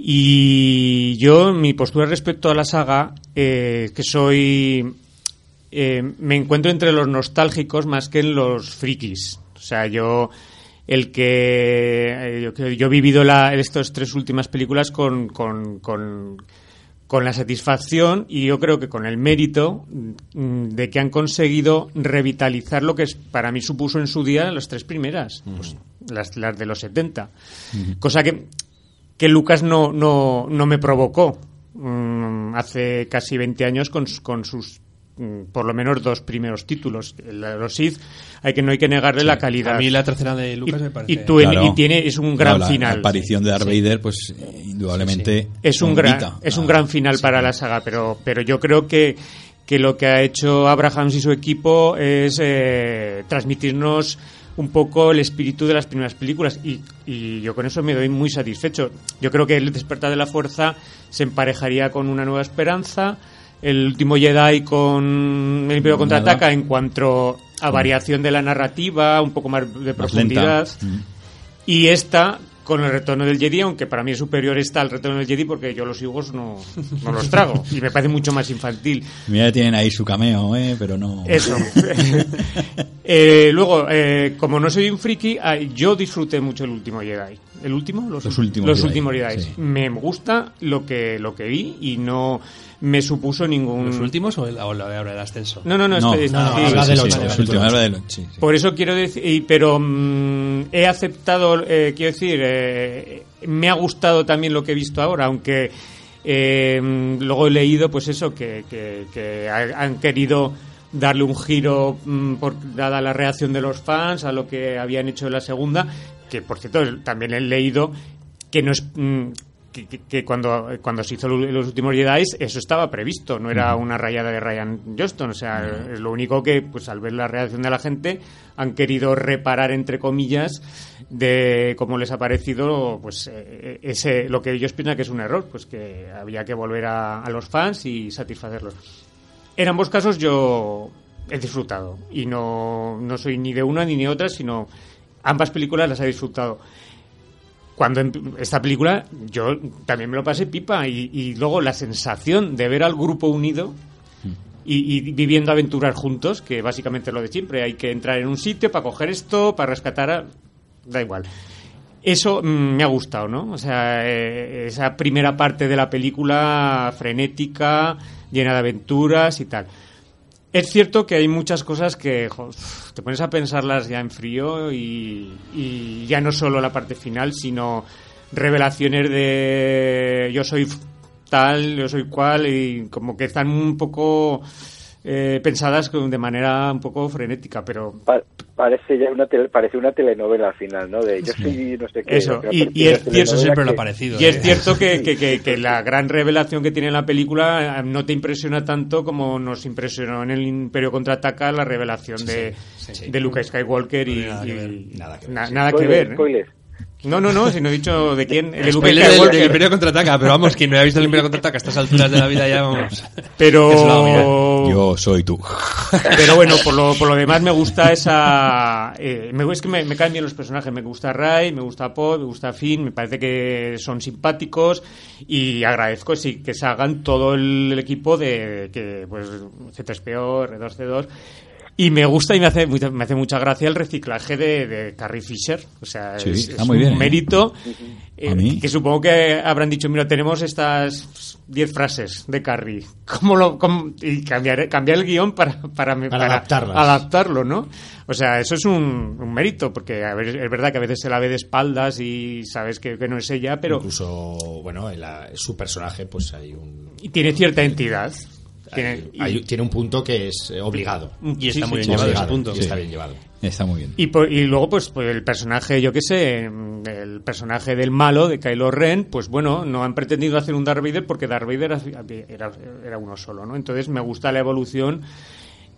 Y yo, mi postura respecto a la saga, eh, que soy. eh, me encuentro entre los nostálgicos más que en los frikis. O sea, yo. El que. eh, yo, he vivido la, estas tres últimas películas con, con, con, con la satisfacción y yo creo que con el mérito mm, de que han conseguido revitalizar lo que es, para mí supuso en su día las tres primeras, pues, las, las de los 70. Cosa que, que Lucas no, no, no me provocó mm, hace casi 20 años con, con sus por lo menos dos primeros títulos. De los Sith, hay que, no hay que negarle la calidad. A mí la tercera de Lucas y, me parece... y tú en- Claro. y tiene, es un gran Claro, la- final. La aparición de Darth Vader, pues indudablemente. es un gran es un gran final sí. para la saga pero pero yo creo que que lo que ha hecho Abrahams y su equipo es eh, transmitirnos un poco el espíritu de las primeras películas y, y yo con eso me doy muy satisfecho. Yo creo que el despertar de la fuerza se emparejaría con una nueva esperanza, el último Jedi con el Imperio Nada. contraataca en cuanto a variación de la narrativa, un poco más de profundidad. Mm. Y esta con el retorno del Jedi, aunque para mí es superior esta al retorno del Jedi porque yo los higos no, no los trago y me parece mucho más infantil. Mira, tienen ahí su cameo, ¿eh? Pero no. Eso. Eh, luego, eh, como no soy un friki, ah, yo disfruté mucho el último Jedi. ¿El último? Los últimos Los Jedi, últimos Jedi. sí. Me gusta lo que, lo que vi y no me supuso ningún... ¿Los últimos o, el, o la de ahora, el ascenso? No, no, no, No, no, no, sí, habla sí, sí, los últimos, sí. Por eso quiero decir, y- pero mm, he aceptado, eh, quiero decir, eh, me ha gustado también lo que he visto ahora, aunque eh, luego he leído, pues eso, que, que- que ha- han querido darle un giro mm, por, dada la reacción de los fans a lo que habían hecho en la segunda, que por cierto también he leído que no es mm, que, que- que cuando, cuando se hizo lo- los últimos Jedi eso estaba previsto, no era una rayada de Ryan Johnston, o sea, es lo único que pues al ver la reacción de la gente han querido reparar entre comillas de cómo les ha parecido pues eh, ese lo que ellos piensan que es un error, pues que había que volver a, a los fans y satisfacerlos. En ambos casos yo he disfrutado y no, no soy ni de una ni de otra, sino ambas películas las he disfrutado cuando em- esta película yo también me lo pasé pipa y, luego la sensación de ver al grupo unido y, y viviendo aventuras juntos, que básicamente es lo de siempre, hay que entrar en un sitio para coger esto, para rescatar a... da igual. Eso mm, me ha gustado, ¿no? O sea, eh, esa primera parte de la película frenética, llena de aventuras y tal. Es cierto que hay muchas cosas que te pones a pensarlas ya en frío y, y ya no solo la parte final, sino revelaciones de yo soy tal, yo soy cual y como que están un poco eh, pensadas con- de manera un poco frenética, pero Pa- parece ya una tele- parece una telenovela al final, ¿no? De yo soy no sé qué. Eso, y- es- y eso telenovela siempre lo ha parecido. Y es ¿eh? cierto que, que- que- que la gran revelación que tiene la película eh, no te impresiona tanto como nos impresionó en el Imperio Contraataca la revelación de, sí, sí. de Luke Skywalker y, nada que ver. y- Nada que ver, na- sí. nada que Spoiler, ver. ¿eh? No, no, no, si no he dicho de quién. El Spoiler del, Imperio Contraataca, pero vamos, quien no haya visto el Imperio Contraataca a estas alturas de la vida ya vamos. Pero, Yo soy tú. pero bueno, por lo, por lo demás me gusta esa... eh, me, es que me, me caen bien los personajes. Me gusta Ray, me gusta Poe, me gusta Finn. Me parece que son simpáticos y agradezco sí, que se hagan todo el, equipo de que pues C3PO, R2C2 y me gusta y me hace, mucha- me hace mucha gracia el reciclaje de, de Carrie Fisher. O sea, Sí, es, está es muy un bien, ¿eh? mérito eh, que supongo que habrán dicho, mira, tenemos estas 10 frases de Carrie. ¿Cómo lo, cómo- y cambiar, cambiar el guion para, para, para adaptarlo, ¿no? O sea, eso es un, un mérito, porque a ver, es verdad que a veces se la ve de espaldas y sabes que, que no es ella, pero Incluso, bueno, en la- su personaje, pues hay un. y tiene cierta entidad. Tiene, hay- y- hay- tiene un punto que es eh, obligado. Y está Sí, muy sí, bien llevado ese Obligado, punto. y está bien llevado. Está muy bien. Y, por- y luego, pues, pues el personaje, yo qué sé, mm, el personaje del malo, de Kylo Ren, pues bueno, no han pretendido hacer un Darth Vader porque Darth Vader era, era, era uno solo, ¿no? Entonces me gusta la evolución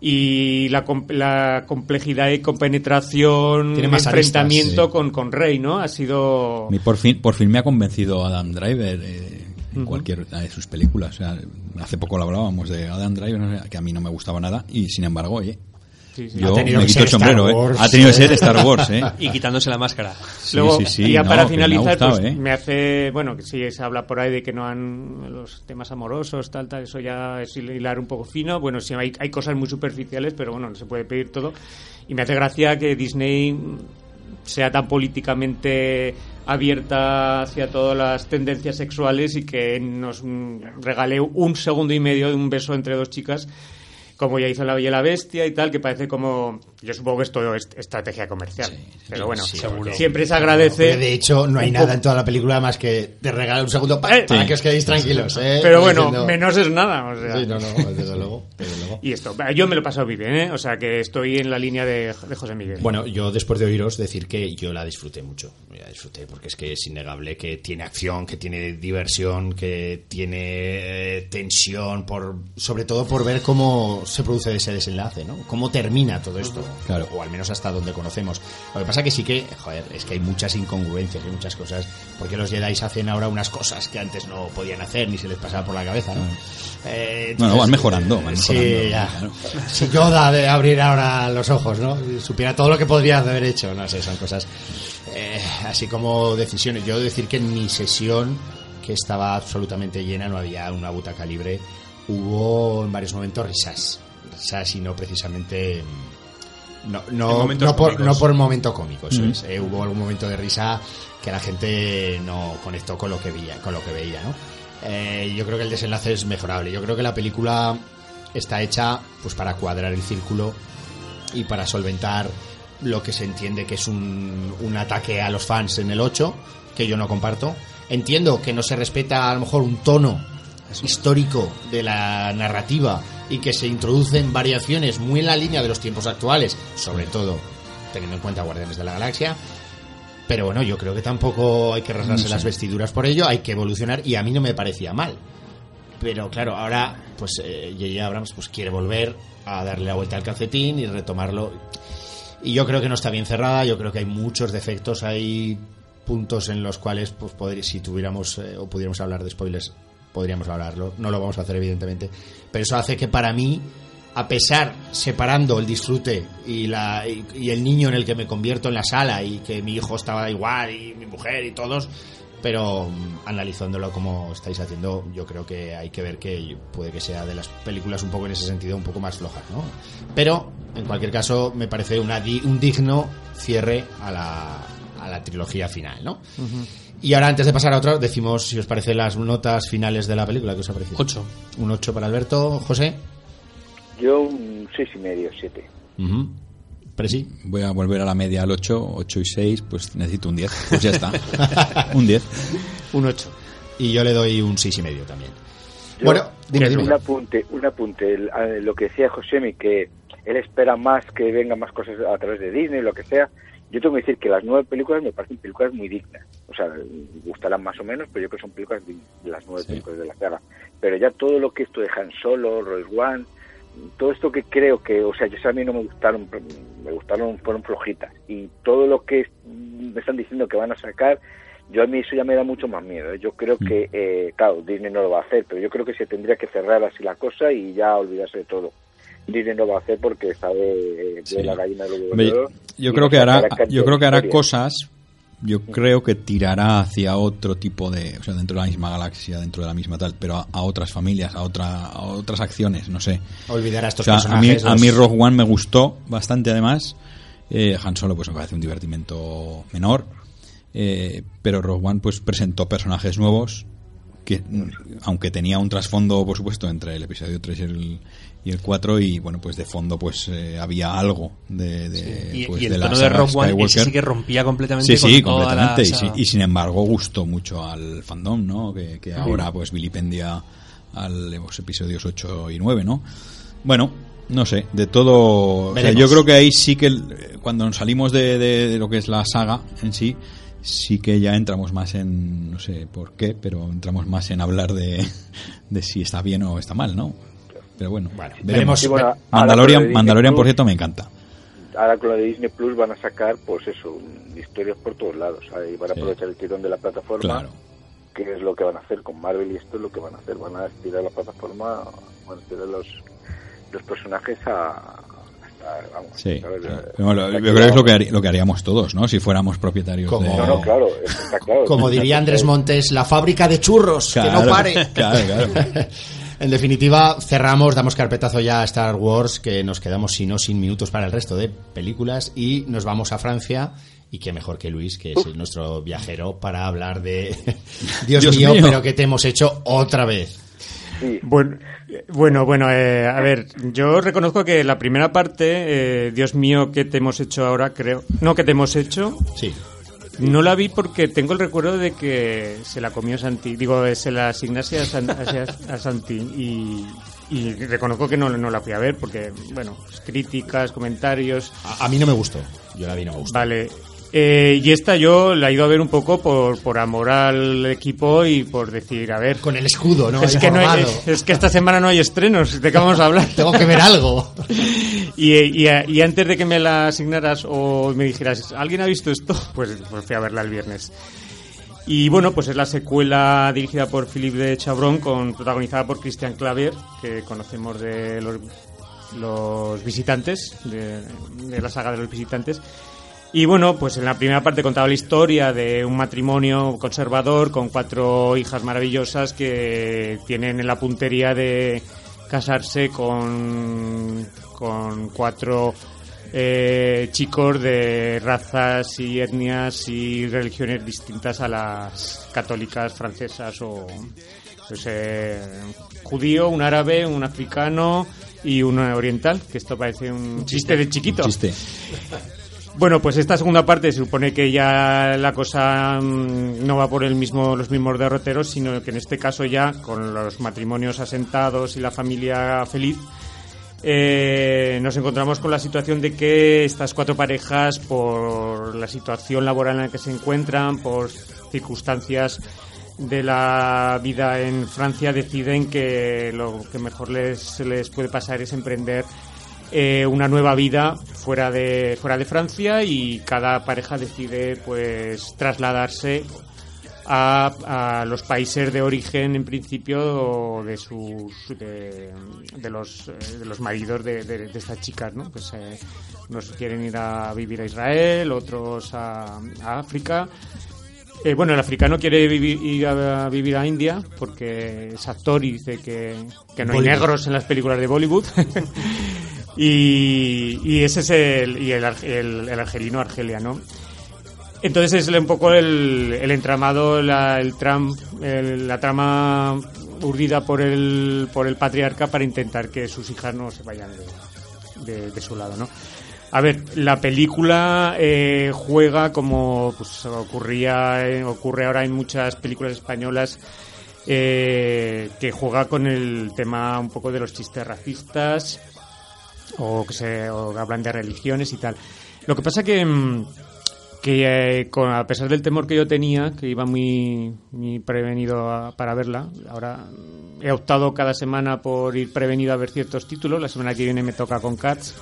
y la, com- la complejidad y compenetración, Tiene más enfrentamiento aristas, con, con Rey, ¿no? Ha sido... Por fin, por fin me ha convencido Adam Driver eh, en cualquier una de sus películas. O sea, hace poco lo hablábamos de Adam Driver, no sé, que a mí no me gustaba nada y sin embargo, oye, sí, sí. yo Ha tenido me que quito el ser sombrero, Star ¿eh? Wars. Ha tenido que ser Star Wars, ¿eh? Y quitándose la máscara. Sí, Luego, sí, sí, y ya no, para me finalizar, gustado, pues ¿eh? me hace, bueno, que sí se habla por ahí de que no han los temas amorosos, tal, tal, eso ya es hilar un poco fino. Bueno, sí hay, hay cosas muy superficiales, pero bueno, no se puede pedir todo. Y me hace gracia que Disney sea tan políticamente abierta hacia todas las tendencias sexuales y que nos mm, regale un segundo y medio de un beso entre dos chicas como ya hizo la Bella y la Bestia y tal, que parece como... Yo supongo que esto es estrategia comercial. pero bueno, sí, siempre se agradece... De hecho, no hay nada en toda la película más que te regalar un segundo pa- Eh, para sí. que os quedéis tranquilos. ¿eh? Pero bueno, diciendo- menos es nada. O sea. Sí, no, no, desde luego. desde luego. Y esto, yo me lo he pasado muy bien, ¿eh? O sea que estoy en la línea de, de José Miguel. Bueno, yo después de oíros decir que yo la disfruté mucho. La disfruté porque es que es innegable que tiene acción, que tiene diversión, que tiene eh, tensión, por sobre todo por ver cómo se produce ese desenlace, ¿no? Cómo termina todo esto. Claro. O al menos hasta donde conocemos. Lo que pasa que sí que, joder, es que hay muchas incongruencias, hay muchas cosas. Porque los Jedi hacen ahora unas cosas que antes no podían hacer ni se les pasaba por la cabeza, ¿no? Eh, Bueno, van mejorando, van sí, mejorando, ya. claro. Si Yoda de abrir ahora los ojos, ¿no? Supiera todo lo que podría haber hecho, no sé, son cosas eh, así como decisiones. Yo decir que en mi sesión, que estaba absolutamente llena, no había una butaca libre, hubo en varios momentos risas. Risas y no precisamente... No, no, no, por, no por el momento cómico, eso Mm. es. Eh, hubo algún momento de risa que la gente no conectó con lo que veía, con lo que veía, ¿no? Eh, yo creo que el desenlace es mejorable. Yo creo que la película está hecha pues para cuadrar el círculo y para solventar lo que se entiende que es un, un ataque a los fans en el 8, que yo no comparto. Entiendo que no se respeta a lo mejor un tono histórico de la narrativa y que se introducen variaciones muy en la línea de los tiempos actuales, sobre todo teniendo en cuenta Guardianes de la Galaxia. Pero bueno, yo creo que tampoco hay que rasgarse las vestiduras por ello, hay que evolucionar y a mí no me parecía mal. Pero claro, ahora pues eh, J.J. Abrams pues quiere volver a darle la vuelta al calcetín y retomarlo. Y yo creo que no está bien cerrada, yo creo que hay muchos defectos, hay puntos en los cuales pues podría- si tuviéramos eh, o pudiéramos hablar de spoilers podríamos hablarlo, no lo vamos a hacer evidentemente, pero eso hace que para mí a pesar separando el disfrute y la y el niño en el que me convierto en la sala y que mi hijo estaba igual y mi mujer y todos pero mm, analizándolo como estáis haciendo yo creo que hay que ver que puede que sea de las películas un poco en ese sentido un poco más flojas ¿no? pero en cualquier caso me parece una di- un digno cierre a la, a la trilogía final ¿no? y ahora antes de pasar a otro decimos si os parece las notas finales de la película que os ha parecido Ocho. un 8 para Alberto José Yo un seis y medio, siete. Ujú. Presi Voy a volver a la media al 8, 8 y 6, pues necesito un 10. Pues ya está. un 10. Un 8. y yo le doy un seis y medio también Yo- bueno dime, dime. Un apunte, un apunte. El- a lo que decía Josemi, que él espera más que vengan más cosas a través de Disney, lo que sea. Yo tengo que decir que las nueve películas me parecen películas muy dignas. O sea, gustarán más o menos, pero yo creo que son películas de las nueve películas de la saga. Pero ya todo lo que esto de Han Solo, Royce One, todo esto que creo que, o sea, yo a mí no me gustaron, me gustaron, fueron flojitas. Y todo lo que me están diciendo que van a sacar, yo a mí eso ya me da mucho más miedo. ¿eh? Yo creo mm. que, eh, claro, Disney no lo va a hacer, pero yo creo que se tendría que cerrar así la cosa y ya olvidarse de todo. Disney no va a hacer porque sabe de la gallina de los Yo creo que hará, yo creo que hará cosas yo creo que tirará hacia otro tipo de, o sea, dentro de la misma galaxia, dentro de la misma tal, pero a, otras familias, a, otra, a otras acciones, no sé. Olvidar a estos A mí, a mí Rogue One me gustó bastante, además. Eh, Han Solo, pues me parece un divertimento menor. Eh, pero Rogue One, pues presentó personajes nuevos que, aunque tenía un trasfondo, por supuesto, entre el episodio 3 y el, y el 4 y bueno pues de fondo pues eh, había algo de, de, Y, pues, y el de la tono de Rogue One ese sí que rompía completamente Sí, con sí, la- completamente. Y, esa- sí- y sin embargo gustó mucho al fandom, ¿no? Que, que ahora pues vilipendia al los episodios 8 y 9, ¿no? Bueno, no sé, de todo... o sea, yo creo que ahí sí que el- cuando nos salimos de, de- de lo que es la saga en sí, sí que ya entramos más en, no sé por qué, pero entramos más en hablar de, de si está bien o está mal, ¿no? Pero bueno, veremos. veremos. Sí, bueno, ahora Mandalorian, Mandalorian, por cierto, me encanta. Ahora con lo de Disney Plus van a sacar, pues eso, historias por todos lados. Ahí van a Sí. aprovechar el tirón de la plataforma. Claro. que es lo que van a hacer con Marvel y esto es lo que van a hacer. Van a estirar la plataforma, van a estirar los, los personajes a. vamos, Sí, ¿sabes? claro. Eh, yo creo que es lo que, vamos. harí- lo que haríamos todos, ¿no? Si fuéramos propietarios Como- de... No, no, claro, eso está claro. Como diría Andrés Montes, la fábrica de churros, que no pare. claro, claro. En definitiva, cerramos, damos carpetazo ya a Star Wars, que nos quedamos, si no, sin minutos para el resto de películas, y nos vamos a Francia. Y qué mejor que Luis, que es nuestro viajero, para hablar de Dios, Dios mío, mío. pero que te hemos hecho otra vez. Sí, Bueno, bueno, bueno eh, a ver, yo reconozco que la primera parte, eh, Dios mío, ¿qué te hemos hecho ahora? Creo. No, que te hemos hecho. Sí. No la vi porque tengo el recuerdo de que se la comió Santi. Digo, eh, se la asignase a, San- a- a Santi. Y, y reconozco que no, no la fui a ver porque, bueno, pues, críticas, comentarios. A, a mí no me gustó. Yo la vi, no me gustó. Vale. Eh, y esta yo la he ido a ver un poco por, por amor al equipo y por decir, a ver. Con el escudo, ¿no? es, que no hay- es que esta semana no hay estrenos. ¿De qué vamos a hablar? Tengo que ver algo. Y, y- y antes de que me la asignaras o me dijeras, ¿alguien ha visto esto? Pues, pues fui a verla el viernes. Y bueno, pues es la secuela dirigida por Philippe de Chabrón, con, protagonizada por Christian Clavier, que conocemos de los, los visitantes, de, de la saga de los visitantes. Y bueno, pues en la primera parte contaba la historia de un matrimonio conservador con cuatro hijas maravillosas que tienen en la puntería de casarse con, con cuatro eh, chicos de razas y etnias y religiones distintas a las católicas francesas o pues, eh, judío, un árabe, un africano y un oriental, que esto parece un chiste de chiquito. Chiste. Bueno, pues esta segunda parte se supone que ya la cosa mm, no va por el mismo, los mismos derroteros, sino que en este caso ya con los matrimonios asentados y la familia feliz, eh, nos encontramos con la situación de que estas cuatro parejas, por la situación laboral en la que se encuentran, por circunstancias de la vida en Francia, deciden que lo que mejor les, les puede pasar es emprender eh, una nueva vida fuera de fuera de Francia y cada pareja decide pues trasladarse a, a los países de origen en principio de sus de, de los eh, de los maridos de, de- de estas chicas no pues eh, unos quieren ir a vivir a Israel otros a, a África eh, bueno, el africano quiere vivi- ir a, vivir a India porque es actor y dice que, que no hay Bollywood. negros en las películas de Bollywood. y, ese es el, y el, el- el argelino Argelia, ¿no? Entonces es un poco el, el entramado, la, el tram, el- la trama urdida por el, por el patriarca para intentar que sus hijas no se vayan de su lado, ¿no? A ver, la película eh, juega como pues, ocurría, eh, ocurre ahora en muchas películas españolas, eh, que juega con el tema un poco de los chistes racistas o que se o hablan de religiones y tal. Lo que pasa que mm, que eh, con, a pesar del temor que yo tenía, que iba muy, muy prevenido a- para verla, ahora he optado cada semana por ir prevenido a ver ciertos títulos. La semana que viene me toca con Cats.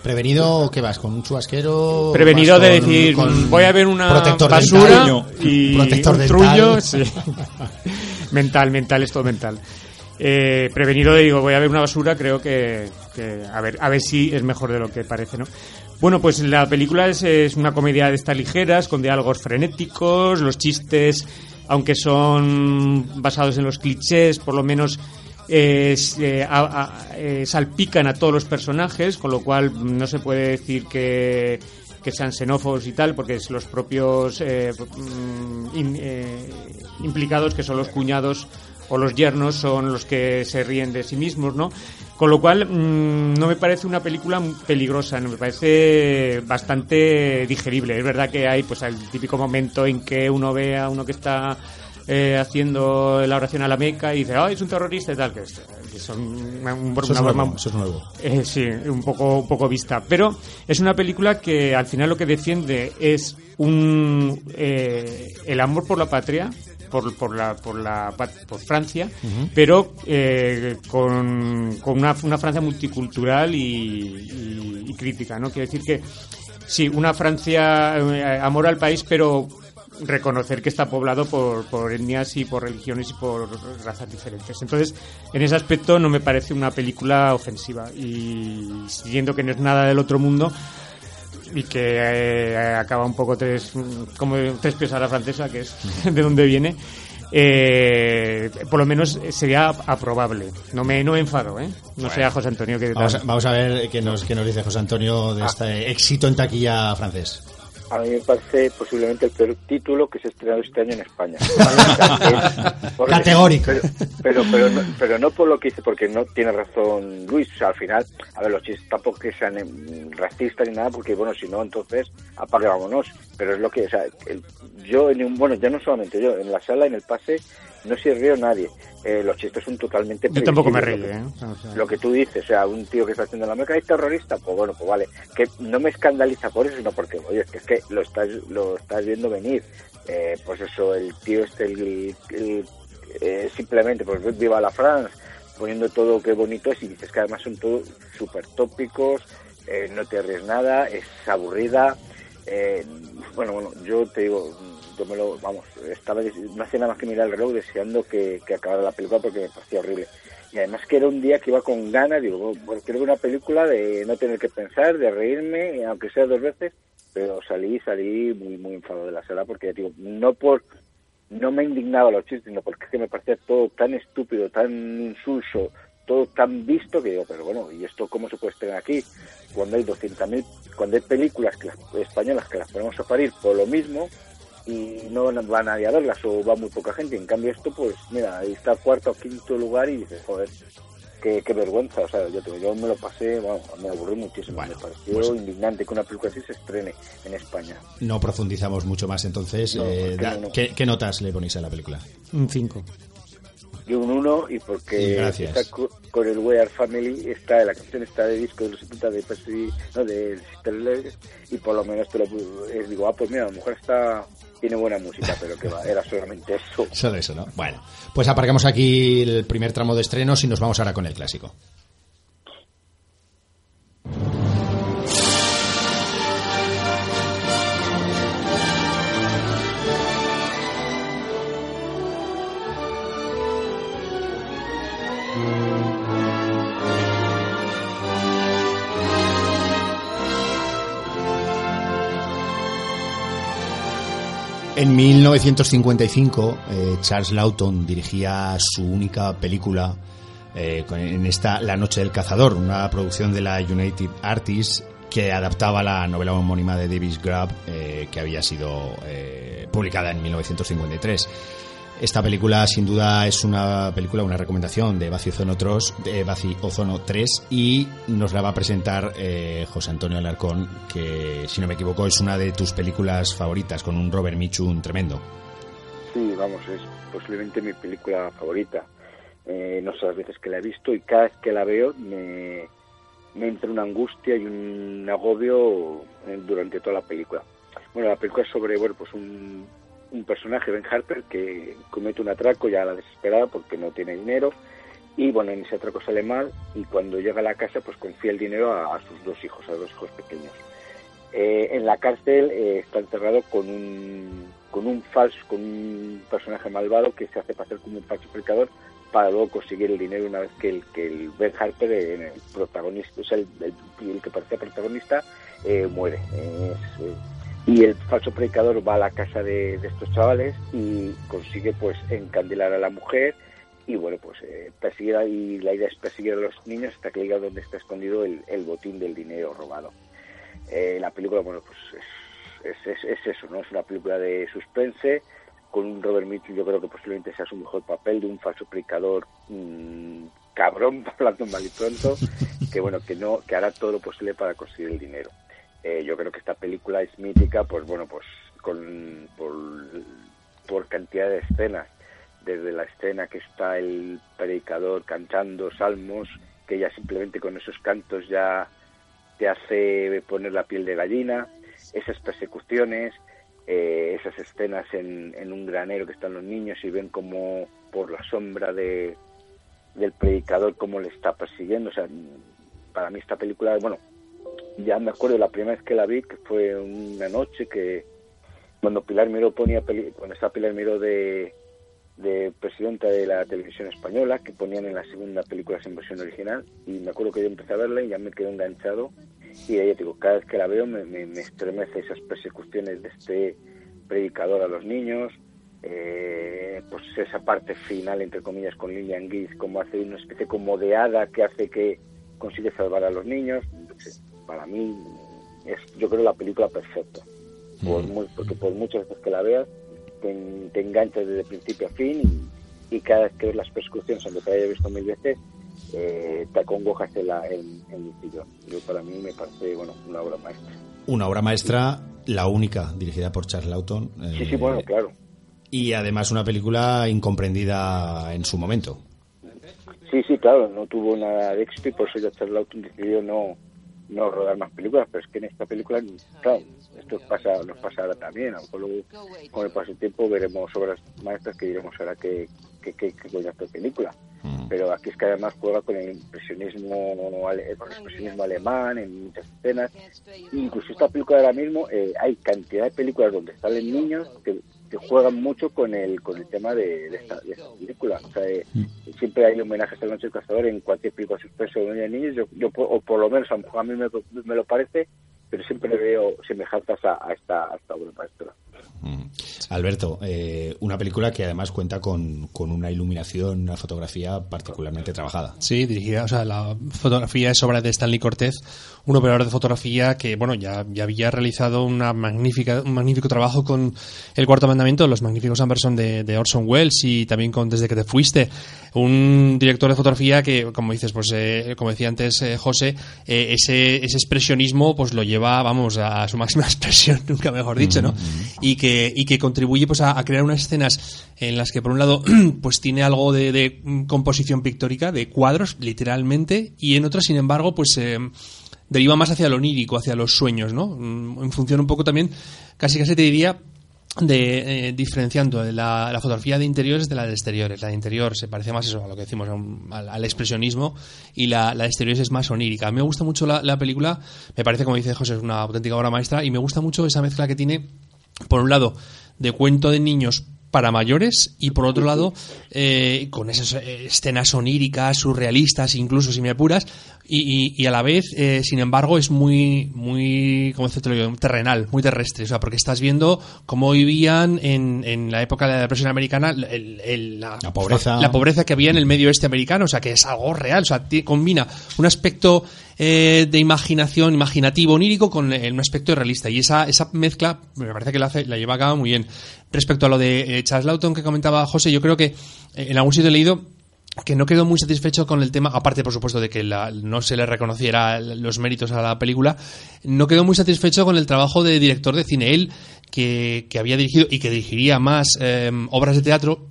¿Prevenido qué vas? ¿Con un chubasquero? Prevenido ¿Vas de con- decir, con voy a ver una protector basura dental? y protector un trullo. sí. mental, mental, es todo mental. Eh, prevenido de digo, voy a ver una basura, creo que, que a ver a ver si es mejor de lo que parece, ¿no? Bueno, pues la película es, es una comedia de estas ligeras, con diálogos frenéticos, los chistes, aunque son basados en los clichés, por lo menos eh, eh, salpican a todos los personajes, con lo cual no se puede decir que, que sean xenófobos y tal, porque es los propios eh, mm, in- eh, implicados, que son los cuñados o los yernos, son los que se ríen de sí mismos, ¿no? Con lo cual, mm, no me parece una película peligrosa, no me parece bastante digerible. Es verdad que hay pues el típico momento en que uno ve a uno que está eh, haciendo la oración a la Meca y dice, ¡ay, es un terrorista y tal! Que, es- que son una, un- Eso es una nuevo, broma eso es nuevo. eh, sí, un poco, un poco vista. Pero es una película que al final lo que defiende es un eh, el amor por la patria, por, por, la, por, la, por Francia, pero eh, con, con una, una Francia multicultural y, y- y crítica. ¿no? Quiero decir que sí, una Francia, eh, amor al país, pero reconocer que está poblado por, por etnias y por religiones y por razas diferentes. Entonces, en ese aspecto no me parece una película ofensiva y siguiendo que no es nada del otro mundo y que eh, acaba un poco tres, como tres pies a la francesa, que es de donde viene, eh, por lo menos sería aprobable. No me, no me enfado, ¿eh? No sea José Antonio que... Vamos a, vamos a ver qué nos, qué nos dice José Antonio de este éxito en taquilla francés. A mí me parece posiblemente el peor título que se ha estrenado este año en España. Es- porque- Categórico. Pero, pero, pero, no, pero no por lo que dice, porque no tiene razón Luis. O sea, al final, a ver, los chistes tampoco que sean em, racistas ni nada, porque bueno, si no, entonces apague vámonos. Pero es lo que, o sea, el- yo, en un, bueno, ya no solamente yo, en la sala, en el pase, no se rió nadie. Eh, los chistes son totalmente Yo tampoco me reí, ¿eh? O sea, lo que tú dices, o sea, un tío que está haciendo la meca es terrorista, pues bueno, pues vale, que no me escandaliza por eso, sino porque, oye, es que, que lo estás lo estás viendo venir. Eh, pues eso, el tío este, el, el- eh, simplemente, pues viva la France, poniendo todo qué bonito es y dices que además son todos súper tópicos, eh, no te ríes nada, es aburrida. eh, bueno, bueno, yo te digo, vamos, estaba, no hacía nada más que mirar el reloj deseando que, acabara la película porque me parecía horrible. Y además que era un día que iba con ganas, digo, bueno, quiero ver una película de no tener que pensar, de reírme, aunque sea dos veces, pero salí, salí muy, muy enfadado de la sala porque, digo, no por, no me indignaba los chistes, sino porque es que me parecía todo tan estúpido, tan insulso, todo tan visto que digo, pero bueno, ¿y esto cómo se puede estrenar aquí? Cuando hay 200.000, cuando hay películas que las, españolas que las ponemos a parir por lo mismo y no van- va nadie a verlas o va muy poca gente. En cambio esto, pues mira, ahí está cuarto o quinto lugar y dices, joder, qué, qué vergüenza. O sea, yo, te- yo me lo pasé, bueno, me aburrí muchísimo. Bueno, me pareció pues- indignante que una película así se estrene en España. No profundizamos mucho más entonces. No, eh, es que da- no, no. ¿qué, qué notas le ponéis a la película? un 5. Yo un 1 y porque está co- con el We Are Family, está la canción está de disco de los 70 de Percy, no, de Sister y por lo menos te lo es, digo, ah, pues mira, a lo mejor está tiene buena música, pero que va, era solamente eso. Solo eso, ¿no? Bueno, pues aparcamos aquí el primer tramo de estrenos y nos vamos ahora con el clásico. En 1955, eh, Charles Lawton dirigía su única película eh, en esta La Noche del Cazador, una producción de la United Artists que adaptaba la novela homónima de Davis Grubb eh, que había sido eh, publicada en 1953. Esta película, sin duda, es una película, una recomendación de Baci Ozono, Tros- de Baci Ozono 3 y nos la va a presentar eh, José Antonio Alarcón, que, si no me equivoco, es una de tus películas favoritas, con un Robert Mitchum tremendo. Sí, vamos, es posiblemente mi película favorita. Eh, no sé las veces que la he visto y cada vez que la veo me, me entra una angustia y un agobio eh, durante toda la película. bueno, la película es sobre, bueno, pues un, un personaje, Ben Harper, que comete un atraco ya a la desesperada porque no tiene dinero y bueno, en ese atraco sale mal y cuando llega a la casa pues confía el dinero a, sus dos hijos, a dos hijos pequeños. Eh, en la cárcel eh, está encerrado con un, con un falso, con un personaje malvado que se hace pasar como un falsificador para luego conseguir el dinero una vez que el, que el Ben Harper, el protagonista, o sea, el, el, que parecía protagonista, eh, muere. Y el falso predicador va a la casa de, estos chavales y consigue pues encandilar a la mujer y bueno, pues eh, y la idea es perseguir a los niños hasta que llegue a donde está escondido el, botín del dinero robado. Eh, la película, bueno, pues es, es, eso, ¿no? Es una película de suspense con un Robert Mitchell, yo creo que posiblemente sea su mejor papel de un falso predicador mmm, cabrón, hablando mal y pronto, que bueno, que no, que hará todo lo posible para conseguir el dinero. Eh, yo creo que esta película es mítica, pues bueno, pues con por, cantidad de escenas desde la escena que está el predicador cantando salmos, que ya simplemente con esos cantos ya te hace poner la piel de gallina, esas persecuciones, eh, esas escenas en, en, un granero que están los niños y ven como por la sombra de, del predicador cómo le está persiguiendo. O sea, para mí esta película, bueno, ya me acuerdo la primera vez que la vi, que fue una noche que cuando Pilar Miró ponía, cuando está Pilar Miró de, de presidenta de la televisión española que ponían en la segunda película en versión original y me acuerdo que yo empecé a verla y ya me quedé enganchado. Y ahí digo, cada vez que la veo me, me, estremece esas persecuciones de este predicador a los niños eh, pues esa parte final entre comillas con Lillian Gish como hace una especie como de hada que hace que consigue salvar a los niños para mí es yo creo la película perfecta por mm. porque por muchas veces que la veas te, te enganchas desde principio a fin y, cada vez que ves las persecuciones, aunque te haya visto mil veces, eh, te acongojas en, la, en, el sillón. Yo, para mí me parece bueno, una obra maestra. Una obra maestra, la única, dirigida por Charles Lawton. sí, sí, bueno, claro. Y además una película incomprendida en su momento. Sí, sí, claro, no tuvo nada de éxito y por eso ya Charles Lawton decidió no, no rodar más películas, pero es que en esta película, claro, esto pasa, nos pasa ahora también, a lo mejor con el paso del tiempo veremos obras maestras que diremos ahora que, que, que, que esta película. Mm. Pero aquí es que además juega con el impresionismo, con el expresionismo alemán en muchas escenas. Incluso esta película ahora mismo, eh, hay cantidad de películas donde salen niños que que juegan mucho con el con el tema de, esta, película. O sea, eh, siempre hay homenajes a Noche del Cazador en cualquier película suspenso de niños, yo, yo, o por lo menos a, mí me, me, lo parece, pero siempre veo semejanzas a, a esta, a esta obra maestra. Mm. Alberto, eh, una película que además cuenta con, con, una iluminación, una fotografía particularmente trabajada. Sí, dirigida, o sea, la fotografía es obra de Stanley Cortez, un operador de fotografía que, bueno, ya, ya había realizado una magnífica, un magnífico trabajo con El Cuarto Mandamiento, Los Magníficos Amberson de, de Orson Welles y también con Desde que te fuiste. Un director de fotografía que, como dices, pues, eh, como decía antes eh, José, ese, ese expresionismo pues lo lleva, vamos, a su máxima expresión, nunca mejor dicho, ¿no? Y que, y que contribuye pues a, crear unas escenas en las que por un lado pues tiene algo de, composición pictórica, de cuadros, literalmente, y en otras, sin embargo, pues eh, deriva más hacia lo onírico, hacia los sueños, ¿no? Mm, en función un poco también, casi casi te diría, de eh, diferenciando la, fotografía de interiores de la de exteriores. La de interior se parece más eso, a lo que decimos, al, expresionismo y la, la, de exteriores es más onírica. A mí me gusta mucho la, la película, me parece, como dice José, es una auténtica obra maestra y me gusta mucho esa mezcla que tiene, por un lado, de cuento de niños para mayores y por otro lado eh, con esas eh, escenas oníricas, surrealistas, incluso si me apuras, y, y, a la vez, eh, sin embargo, es muy, muy, como decirlo terrenal, muy terrestre, o sea, porque estás viendo cómo vivían en, en la época de la depresión americana la, pobreza. la pobreza que había en el medio oeste americano, o sea, que es algo real, o sea, combina un aspecto eh, de imaginación, imaginativo, onírico, con un aspecto realista, y esa, esa mezcla me parece que la, lleva a cabo muy bien. Respecto a lo de Charles Lawton que comentaba José, yo creo que en algún sitio he leído que no quedó muy satisfecho con el tema, aparte por supuesto de que no se le reconociera los méritos a la película, no quedó muy satisfecho con el trabajo de director de cine. Él, que, había dirigido y que dirigiría más eh, obras de teatro,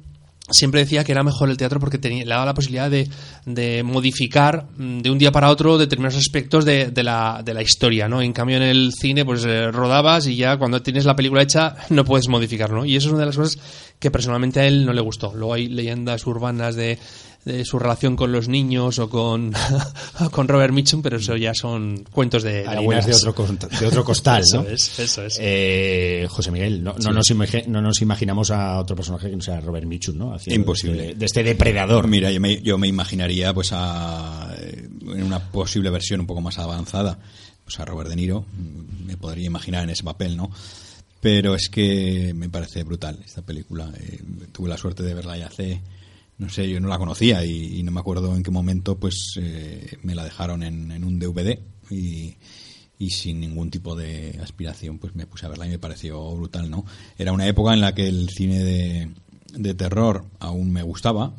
siempre decía que era mejor el teatro porque tenía, le daba la posibilidad de, de modificar mm, de un día para otro determinados aspectos de, de, la, de la historia, ¿no? En cambio en el cine pues eh, rodabas y ya cuando tienes la película hecha no puedes modificarlo, Y eso es una de las cosas que personalmente a él no le gustó. Luego hay leyendas urbanas de de su relación con los niños o con, con Robert Mitchum, pero eso ya son cuentos de, de de otro, de otro costal, eso ¿no? Es, eso es. Eh, José Miguel, no, no, nos no, nos imaginamos a otro personaje que no sea Robert Mitchum, ¿no? Haciendo Imposible. De, este depredador. Mira, yo me, yo me imaginaría pues a, en una posible versión un poco más avanzada, pues a Robert De Niro, me podría imaginar en ese papel, ¿no? Pero es que me parece brutal esta película. Eh, tuve la suerte de verla ya hace no sé, yo no la conocía y, no me acuerdo en qué momento pues eh, me la dejaron en, un DVD y, sin ningún tipo de aspiración pues me puse a verla y me pareció brutal, ¿no? Era una época en la que el cine de, de terror aún me gustaba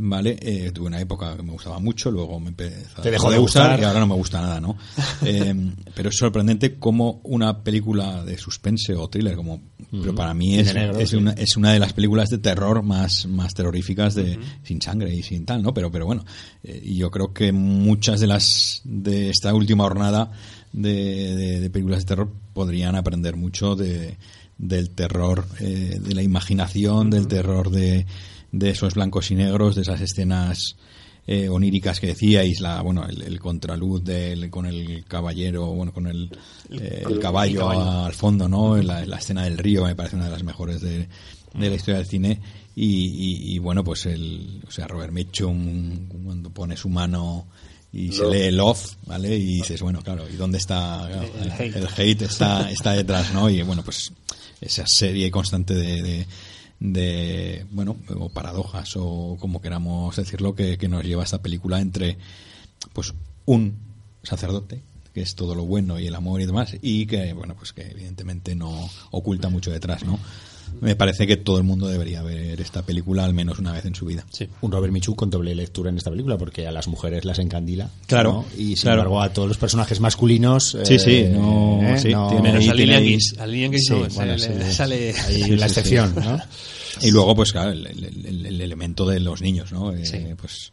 ¿vale? Eh, tuve una época que me gustaba mucho, luego me empezó Te dejó de gustar, y ahora no me gusta nada, ¿no? Eh, pero es sorprendente cómo una película de suspense o thriller, como pero para mí es, es, una, es, una, de las películas de terror más, más terroríficas de sin sangre y sin tal, ¿no? Pero, pero bueno, eh, yo creo que muchas de las de esta última jornada de, de, películas de terror podrían aprender mucho de del terror, de la imaginación, del terror de de esos blancos y negros, de esas escenas eh, oníricas que decíais, la, bueno, el, contraluz del, con el caballero, bueno, con el, eh, el, caballo, al fondo, ¿no? La, la, escena del río me parece una de las mejores de, de la historia del cine. Y, y, bueno, pues el, o sea, Robert Mitchum, cuando pone su mano y se lee Love, ¿vale? Y dices, bueno, claro, ¿y dónde está? el, hate. está, está detrás, ¿no? Y bueno, pues esa serie constante de de, bueno, o paradojas o como queramos decirlo, que, que nos lleva esta película entre, pues, un sacerdote que es todo lo bueno y el amor y demás, y que, bueno, pues que evidentemente no oculta mucho detrás, ¿no? Me parece que todo el mundo debería ver esta película al menos una vez en su vida. Sí. Un Robert Michu con doble lectura en esta película porque a las mujeres las encandila. Claro. Y sin embargo a todos los personajes masculinos. Sí, sí. Eh, no, eh, sí menos a Lilian Gish. A Lilian Gish no, sale, sale, ahí la excepción, ¿no? Y luego, pues claro, el, el, elemento de los niños, ¿no? Eh, pues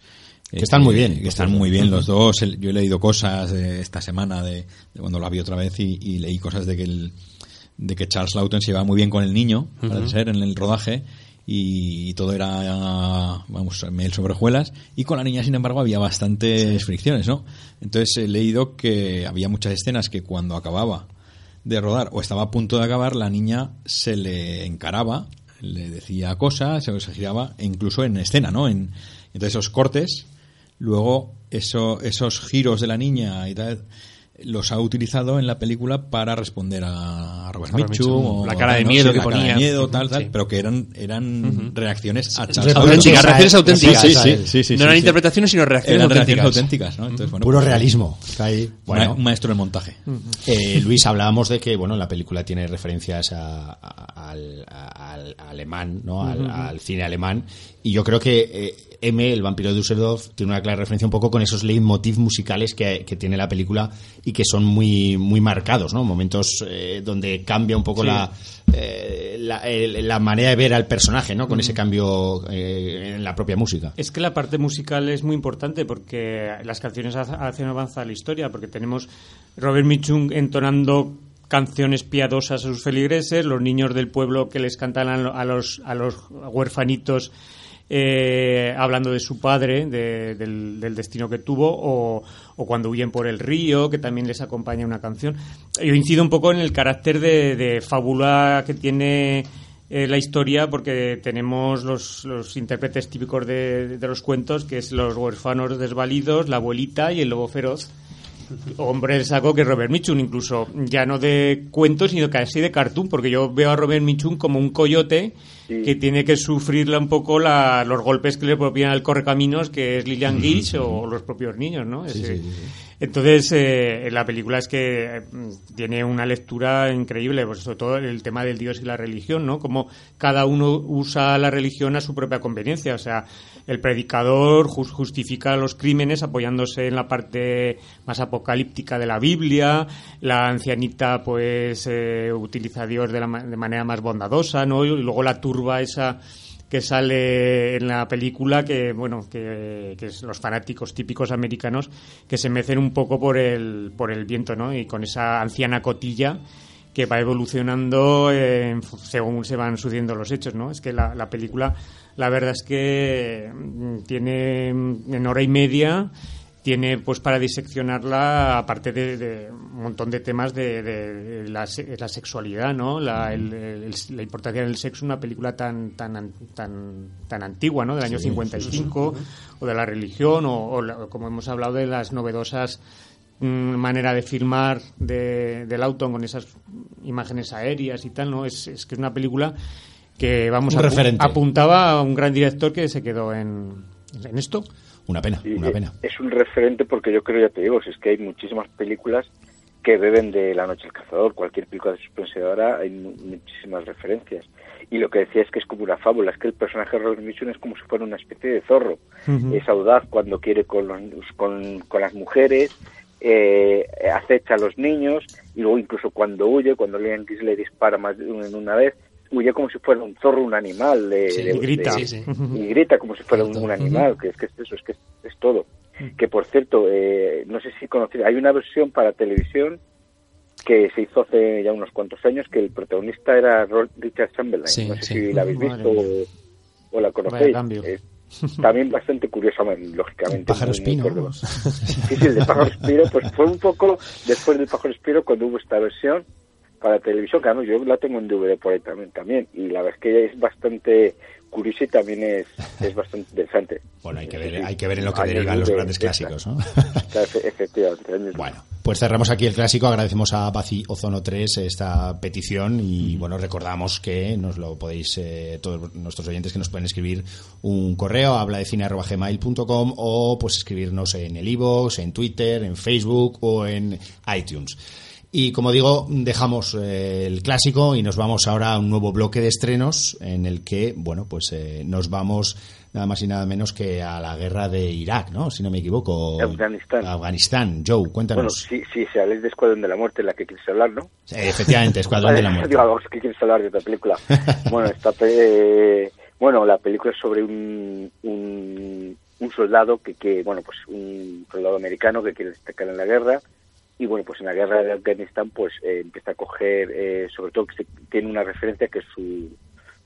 que están muy bien. Que están muy bien los dos. Yo he leído cosas esta semana de, cuando la vi otra vez y, y leí cosas de que el de que Charles Lawton se llevaba muy bien con el niño, para ser, en el rodaje, y todo era, vamos, mel sobre hojuelas, y con la niña, sin embargo, había bastantes fricciones, ¿no? Entonces he leído que había muchas escenas que cuando acababa de rodar o estaba a punto de acabar, la niña se le encaraba, le decía cosas, se giraba, e incluso en escena, ¿no? En, entonces esos cortes, luego eso, esos giros de la niña y tal los ha utilizado en la película para responder a Robert Mitchum, la cara de miedo que ponía. miedo tal tal pero que eran eran reacciones a Charles auténticas reacciones auténticas sí, sí, no eran interpretaciones sino reacciones eran auténticas, auténticas ¿no? Entonces, bueno, puro pues, realismo bueno, un maestro del montaje. Eh, Luis hablábamos de que bueno la película tiene referencias a, al, al, alemán no al, cine alemán y yo creo que eh, M, el vampiro de Düsseldorf, tiene una clara referencia un poco con esos leitmotiv musicales que, tiene la película y que son muy, muy marcados, ¿no? Momentos eh, donde cambia un poco la, eh, la, manera de ver al personaje, ¿no? Con ese cambio eh, en la propia música. Es que la parte musical es muy importante porque las canciones hacen avanzar la historia, porque tenemos Robert Mitchum entonando canciones piadosas a sus feligreses, los niños del pueblo que les cantan a los, a los huerfanitos eh, hablando de su padre, del, destino que tuvo, o, cuando huyen por el río, que también les acompaña una canción. Yo incido un poco en el carácter de, fábula que tiene eh, la historia, porque tenemos los, intérpretes típicos de, de, los cuentos, que es los huérfanos desvalidos, la abuelita y el lobo feroz hombre el saco que Robert Mitchum, incluso ya no de cuentos, sino casi de cartoon, porque yo veo a Robert Mitchum como un coyote que tiene que sufrirle un poco los golpes que le propinan al correcaminos, que es Lillian Gish o los propios niños, ¿no? entonces, eh, la película es que mm, tiene una lectura increíble, pues sobre todo el tema del Dios y la religión, ¿no? Como cada uno usa la religión a su propia conveniencia, o sea, el predicador justifica los crímenes apoyándose en la parte más apocalíptica de la Biblia, la ancianita pues eh, utiliza a Dios de, la, de manera más bondadosa, ¿no? Y luego la turba esa que sale en la película que bueno que, es los fanáticos típicos americanos que se mecen un poco por el por el viento no y con esa anciana cotilla que va evolucionando eh, según se van sucediendo los hechos no es que la, la película la verdad es que mm, tiene mm, en hora y media tiene pues para diseccionarla aparte de, de un montón de temas de, de la, se- la sexualidad no la, el- el- la importancia del sexo en una película tan tan tan tan antigua no del año 55 o de la religión o, o la- como hemos hablado de las novedosas mm, manera de filmar de, del auto con esas imágenes aéreas y tal no es, es que es una película que vamos referente. apuntaba a un gran director que se quedó en, en esto Una pena, una pena. Es un referente porque yo creo, ya te digo, si es que hay muchísimas películas que beben de La Noche del Cazador. Cualquier película de suspense ahora hay mu- muchísimas referencias. Y lo que decía es que es como una fábula, es que el personaje de Robert Mitchum es como si fuera una especie de zorro. Es audaz cuando quiere con, los- con, con las mujeres, eh, acecha a los niños y luego incluso cuando huye, cuando Leon Kiss le dispara más de una vez, huye como si fuera un zorro, un animal. De, Sí, de- y grita. de- Sí, sí. y grita como si fuera un, un animal, que es que es eso, es que es, es todo. Que por cierto, eh, no sé si conocéis, hay una versión para televisión que se hizo hace ya unos cuantos años que el protagonista era Ro- Richard Chamberlain. Sí, no sé sí. si la habéis visto o, o la conocéis. también bastante curiosa, lógicamente. Pájaro espino. Sí, sí, el de Pájaro Espiro, pues fue un poco después del Pájaro Espiro cuando hubo esta versión para televisión, que además yo la tengo en DVD por ahí también, también y la verdad es que es bastante curiosa y también es, es bastante interesante. Bueno, hay que ver, hay que ver en lo que Años derivan los grandes de clásicos, ¿no? Efectivamente. Bueno, pues cerramos aquí el clásico. Agradecemos a Baci Ozono 3 esta petición y bueno, recordamos que nos lo podéis, eh, todos nuestros oyentes que nos pueden escribir un correo a habla de gmail.com o pues escribirnos en el iVoox, en Twitter, en Facebook o en iTunes. Y como digo, dejamos eh, el clásico y nos vamos ahora a un nuevo bloque de estrenos en el que, bueno, pues eh, nos vamos nada más y nada menos que a la guerra de Irak, ¿no? Si no me equivoco. Afganistán. Afganistán. Joe, Bueno, cuéntanos. sí, sí, si habléis de Escuadrón de la Muerte, la que quieres hablar, ¿no? Eh, Efectivamente, Escuadrón de la Muerte. Digo, vamos, que quieres hablar de otra película. bueno, esta pe- bueno, la película es sobre un, un, un soldado que, que, bueno, pues un soldado americano que quiere destacar en la guerra y bueno, pues en la guerra de Afganistán pues eh, empieza a coger, eh, sobre todo que tiene una referencia que es su,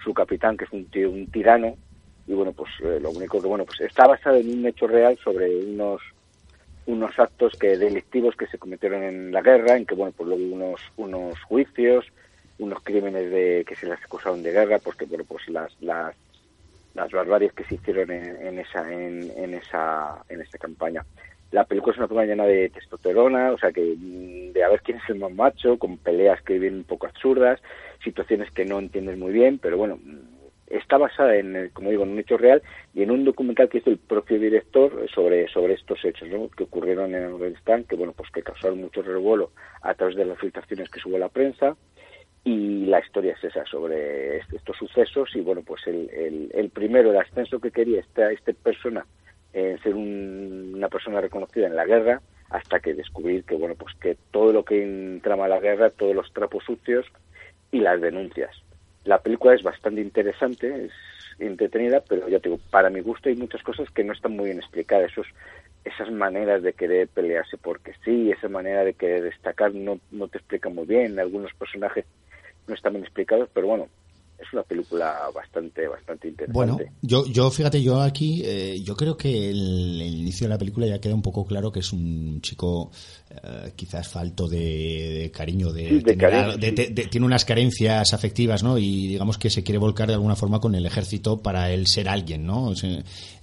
su capitán, que es un, un tirano y bueno, pues eh, lo único que, bueno, pues está basado en un hecho real sobre unos unos actos que delictivos que se cometieron en la guerra, en que bueno, pues luego unos unos juicios, unos crímenes de que se les acusaron de guerra, porque bueno, pues las las las barbaries que se hicieron en, en esa en, en esa en esa campaña. La película es una película llena de testosterona, o sea que mm, de a ver quién es el más macho, con peleas que vienen un poco absurdas, situaciones que no entiendes muy bien, pero bueno, mm, está basada en, como digo, en un hecho real y en un documental que hizo el propio director sobre sobre estos hechos ¿no? que ocurrieron en Afganistán, que bueno, pues que causaron mucho revuelo a través de las filtraciones que subió la prensa y la historia es esa sobre est- estos sucesos y bueno, pues el, el, el primero, el ascenso que quería esta, esta persona en ser un- una persona reconocida en la guerra hasta que descubrir que bueno, pues que todo lo que entrama la guerra, todos los trapos sucios y las denuncias. La película es bastante interesante, es entretenida, pero ya te digo, para mi gusto hay muchas cosas que no están muy bien explicadas. Esos, esas maneras de querer pelearse porque sí, esa manera de querer destacar no, no te explica muy bien. Algunos personajes no están bien explicados, pero bueno, es una película bastante, bastante interesante. Bueno, yo, yo fíjate, yo aquí, eh, yo creo que el, el inicio de la película ya queda un poco claro que es un chico eh, quizás falto de, de cariño, de, Sí, sí. de- tiene unas carencias afectivas, ¿no? Y digamos que se quiere volcar de alguna forma con el ejército para él ser alguien, ¿no? Es,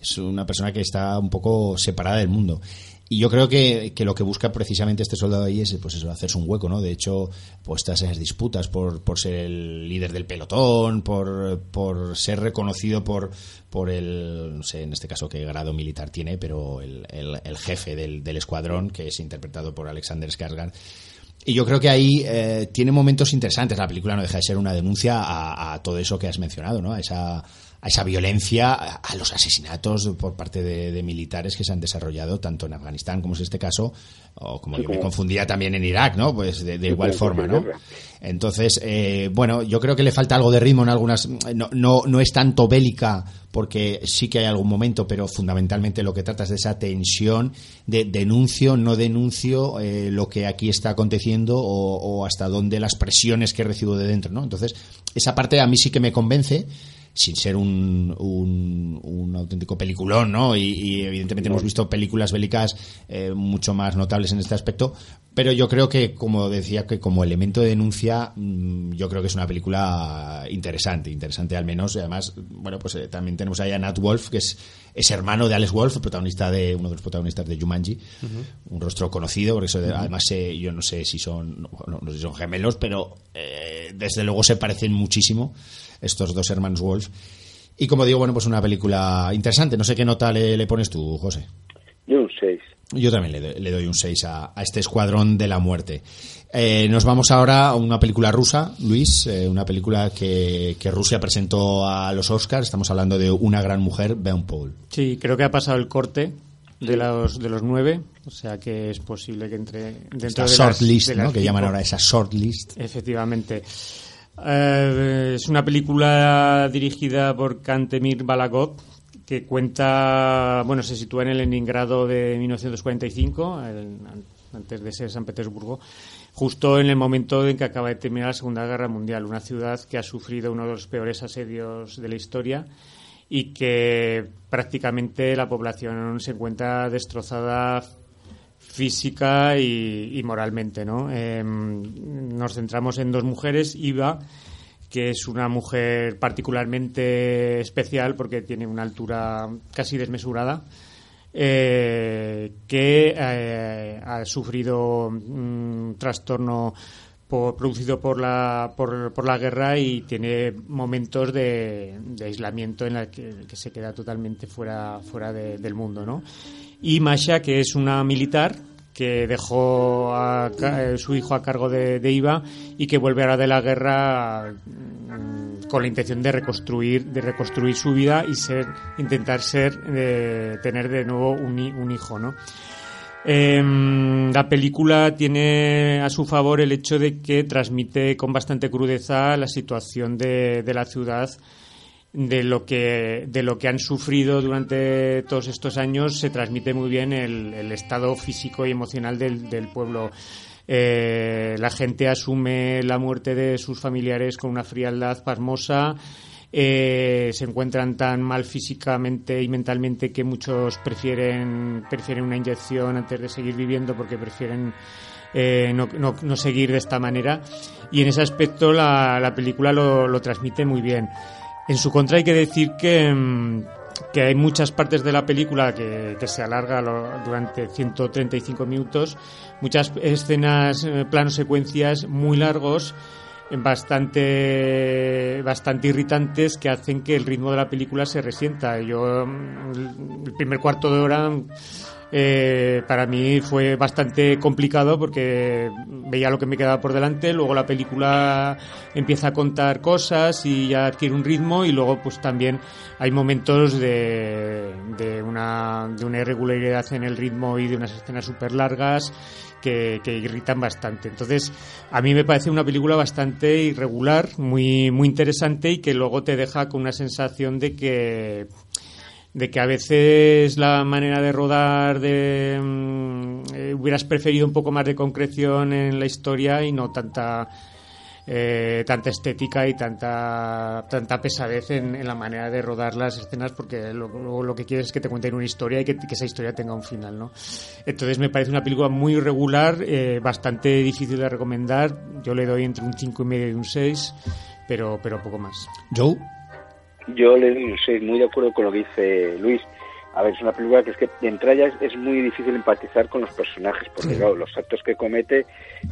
es una persona que está un poco separada del mundo. Y yo creo que, que lo que busca precisamente este soldado ahí es pues eso, hacerse un hueco, ¿no? De hecho, pues todas esas disputas por, por ser el líder del pelotón, por, por ser reconocido por, por el, no sé en este caso qué grado militar tiene, pero el, el- jefe del, del escuadrón, que es interpretado por Alexander Skarsgård. Y yo creo que ahí eh, tiene momentos interesantes. La película no deja de ser una denuncia a, a todo eso que has mencionado, ¿no? A esa, a esa violencia, a, los asesinatos por parte de, militares que se han desarrollado tanto en Afganistán como es este caso, o como yo me confundía también en Irak, ¿no? Pues de, igual forma, ¿no? Entonces, eh, bueno, yo creo que le falta algo de ritmo en algunas. No, no, no es tanto bélica, porque sí que hay algún momento, pero fundamentalmente lo que trata es de esa tensión de denuncio, no denuncio eh, lo que aquí está aconteciendo o, o, hasta dónde las presiones que recibo de dentro, ¿no? Entonces, esa parte a mí sí que me convence sin ser un, un, auténtico peliculón, ¿no? Y, evidentemente hemos visto películas bélicas eh, mucho más notables en este aspecto, pero yo creo que, como decía, que como elemento de denuncia, mm, yo creo que es una película interesante, interesante al menos. Y además, bueno, pues eh, también tenemos ahí a Nat Wolf, que es, es hermano de Alex Wolf, protagonista de uno de los protagonistas de Jumanji, un rostro conocido, porque eso, además yo no sé si son, no, sé si son gemelos, pero eh, desde luego se parecen muchísimo estos dos hermanos Wolf. Y como digo, bueno, pues una película interesante. No sé qué nota le, pones tú, José. Yo un 6. Yo también le, doy un 6 a, este Escuadrón de la Muerte. Eh, nos vamos ahora a una película rusa, Luis, eh, una película que, Rusia presentó a los Oscars. Estamos hablando de Una gran mujer, Ben Paul. Sí, creo que ha pasado el corte de los de los nueve, o sea que es posible que entre dentro de short list, ¿no? que llaman ahora esa short list. Efectivamente. Eh, es una película dirigida por Kantemir Balagov que cuenta, bueno, se sitúa en el Leningrado de 1945, antes de ser San Petersburgo, justo en el momento en que acaba de terminar la Segunda Guerra Mundial, una ciudad que ha sufrido uno de los peores asedios de la historia y que prácticamente la población se encuentra destrozada física y, moralmente. ¿no? Em, nos centramos en dos mujeres, Iva, que es una mujer particularmente especial porque tiene una altura casi desmesurada. Eh, que eh, ha sufrido un trastorno producido por la, por, la guerra y tiene momentos de, aislamiento en el que, se queda totalmente fuera, fuera del mundo. ¿no? Y Masha, que es una militar que dejó a, eh, su hijo a cargo de, IVA y que vuelve ahora de la guerra mm, con la intención de reconstruir de reconstruir su vida y ser intentar ser eh, tener de nuevo un, hijo no em, la película tiene a su favor el hecho de que transmite con bastante crudeza la situación de la ciudad de lo que de lo que han sufrido durante todos estos años se transmite muy bien el, estado físico y emocional del, del pueblo. Eh, la gente asume la muerte de sus familiares con una frialdad pasmosa. Eh, se encuentran tan mal físicamente y mentalmente que muchos prefieren prefieren una inyección antes de seguir viviendo porque prefieren eh, no, no, seguir de esta manera. Y en ese aspecto la, la película lo, lo transmite muy bien en su contra hay que decir que, mm, que hay muchas partes de la película que, se alarga durante 135 minutos, muchas escenas, eh, planos secuencias muy largos, bastante bastante irritantes que hacen que el ritmo de la película se resienta. Yo mm, el primer cuarto de hora eh, para mí fue bastante complicado porque veía lo que me quedaba por delante, luego la película empieza a contar cosas y ya adquiere un ritmo y luego pues también hay momentos de, de, una, de una irregularidad en el ritmo y de unas escenas súper largas que, irritan bastante. Entonces, a mí me parece una película bastante irregular, muy, muy interesante y que luego te deja con una sensación de que de que a veces la manera de rodar de mm, eh, hubieras preferido un poco más de concreción en la historia y no tanta eh, tanta estética y tanta tanta pesadez en, la manera de rodar las escenas porque lo, lo que quieres es que te cuenten una historia y que, esa historia tenga un final ¿no? entonces me parece una película muy regular eh, bastante difícil de recomendar yo le doy entre un 5 y medio y un 6 pero, pero poco más Joe yo le soy muy de acuerdo con lo que dice Luis. A ver, es una película que es que de entrada es, muy difícil empatizar con los personajes, porque los actos que comete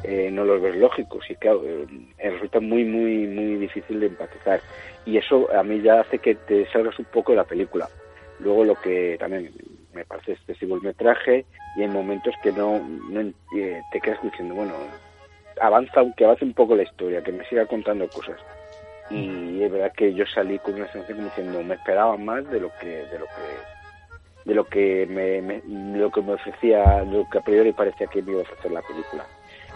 eh, no los ves lógicos y claro, eh, resulta muy, muy, muy difícil de empatizar. Y eso a mí ya hace que te salgas un poco de la película. Luego lo que también me parece excesivo el metraje y hay momentos que no, no eh, te quedas diciendo, bueno, avanza, aunque avance un poco la historia, que me siga contando cosas y y es verdad que yo salí con una sensación como diciendo me esperaba más de lo que de lo que de lo que me, lo que me ofrecía lo que a priori parecía que me iba a ofrecer la película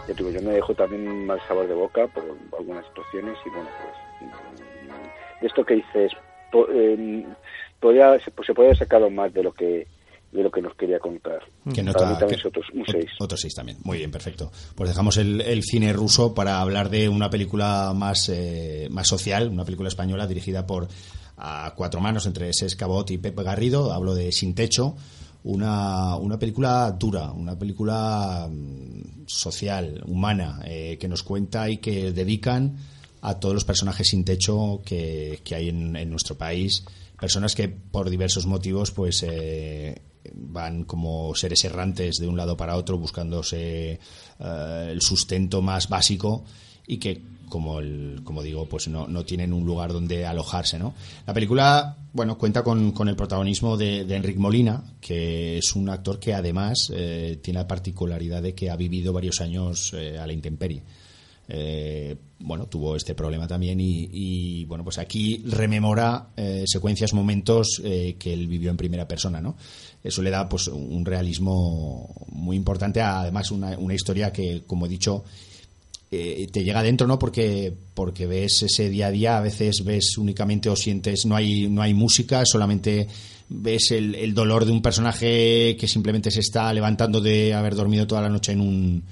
ya digo, yo me dejo también un mal sabor de boca por algunas situaciones y bueno pues de esto que dices eh, podía, se, pues se puede haber sacado más de lo que de lo que nos quería contar. Que nota, otros, un 6. Otros 6 también. Muy bien, perfecto. Pues dejamos el, el cine ruso para hablar de una película más, eh, más social, una película española dirigida por a cuatro manos entre Ses Cabot y Pepe Garrido. Hablo de Sin Techo. Una, una película dura, una película mm, social, humana, eh, que nos cuenta y que dedican a todos los personajes sin techo que, que hay en, en, nuestro país. Personas que por diversos motivos pues eh, van como seres errantes de un lado para otro buscándose eh, el sustento más básico y que como el, como digo pues no, no, tienen un lugar donde alojarse ¿no? la película bueno cuenta con, con el protagonismo de, de Enric Molina que es un actor que además eh, tiene la particularidad de que ha vivido varios años eh, a la intemperie eh, bueno, tuvo este problema también y, bueno, pues aquí rememora eh, secuencias, momentos que él vivió en primera persona, ¿no? Eso le da pues un realismo muy importante, además una, una historia que, como he dicho, eh, te llega adentro, ¿no? Porque, porque ves ese día a día, a veces ves únicamente o sientes, no hay, no hay música, solamente ves el, el dolor de un personaje que simplemente se está levantando de haber dormido toda la noche en un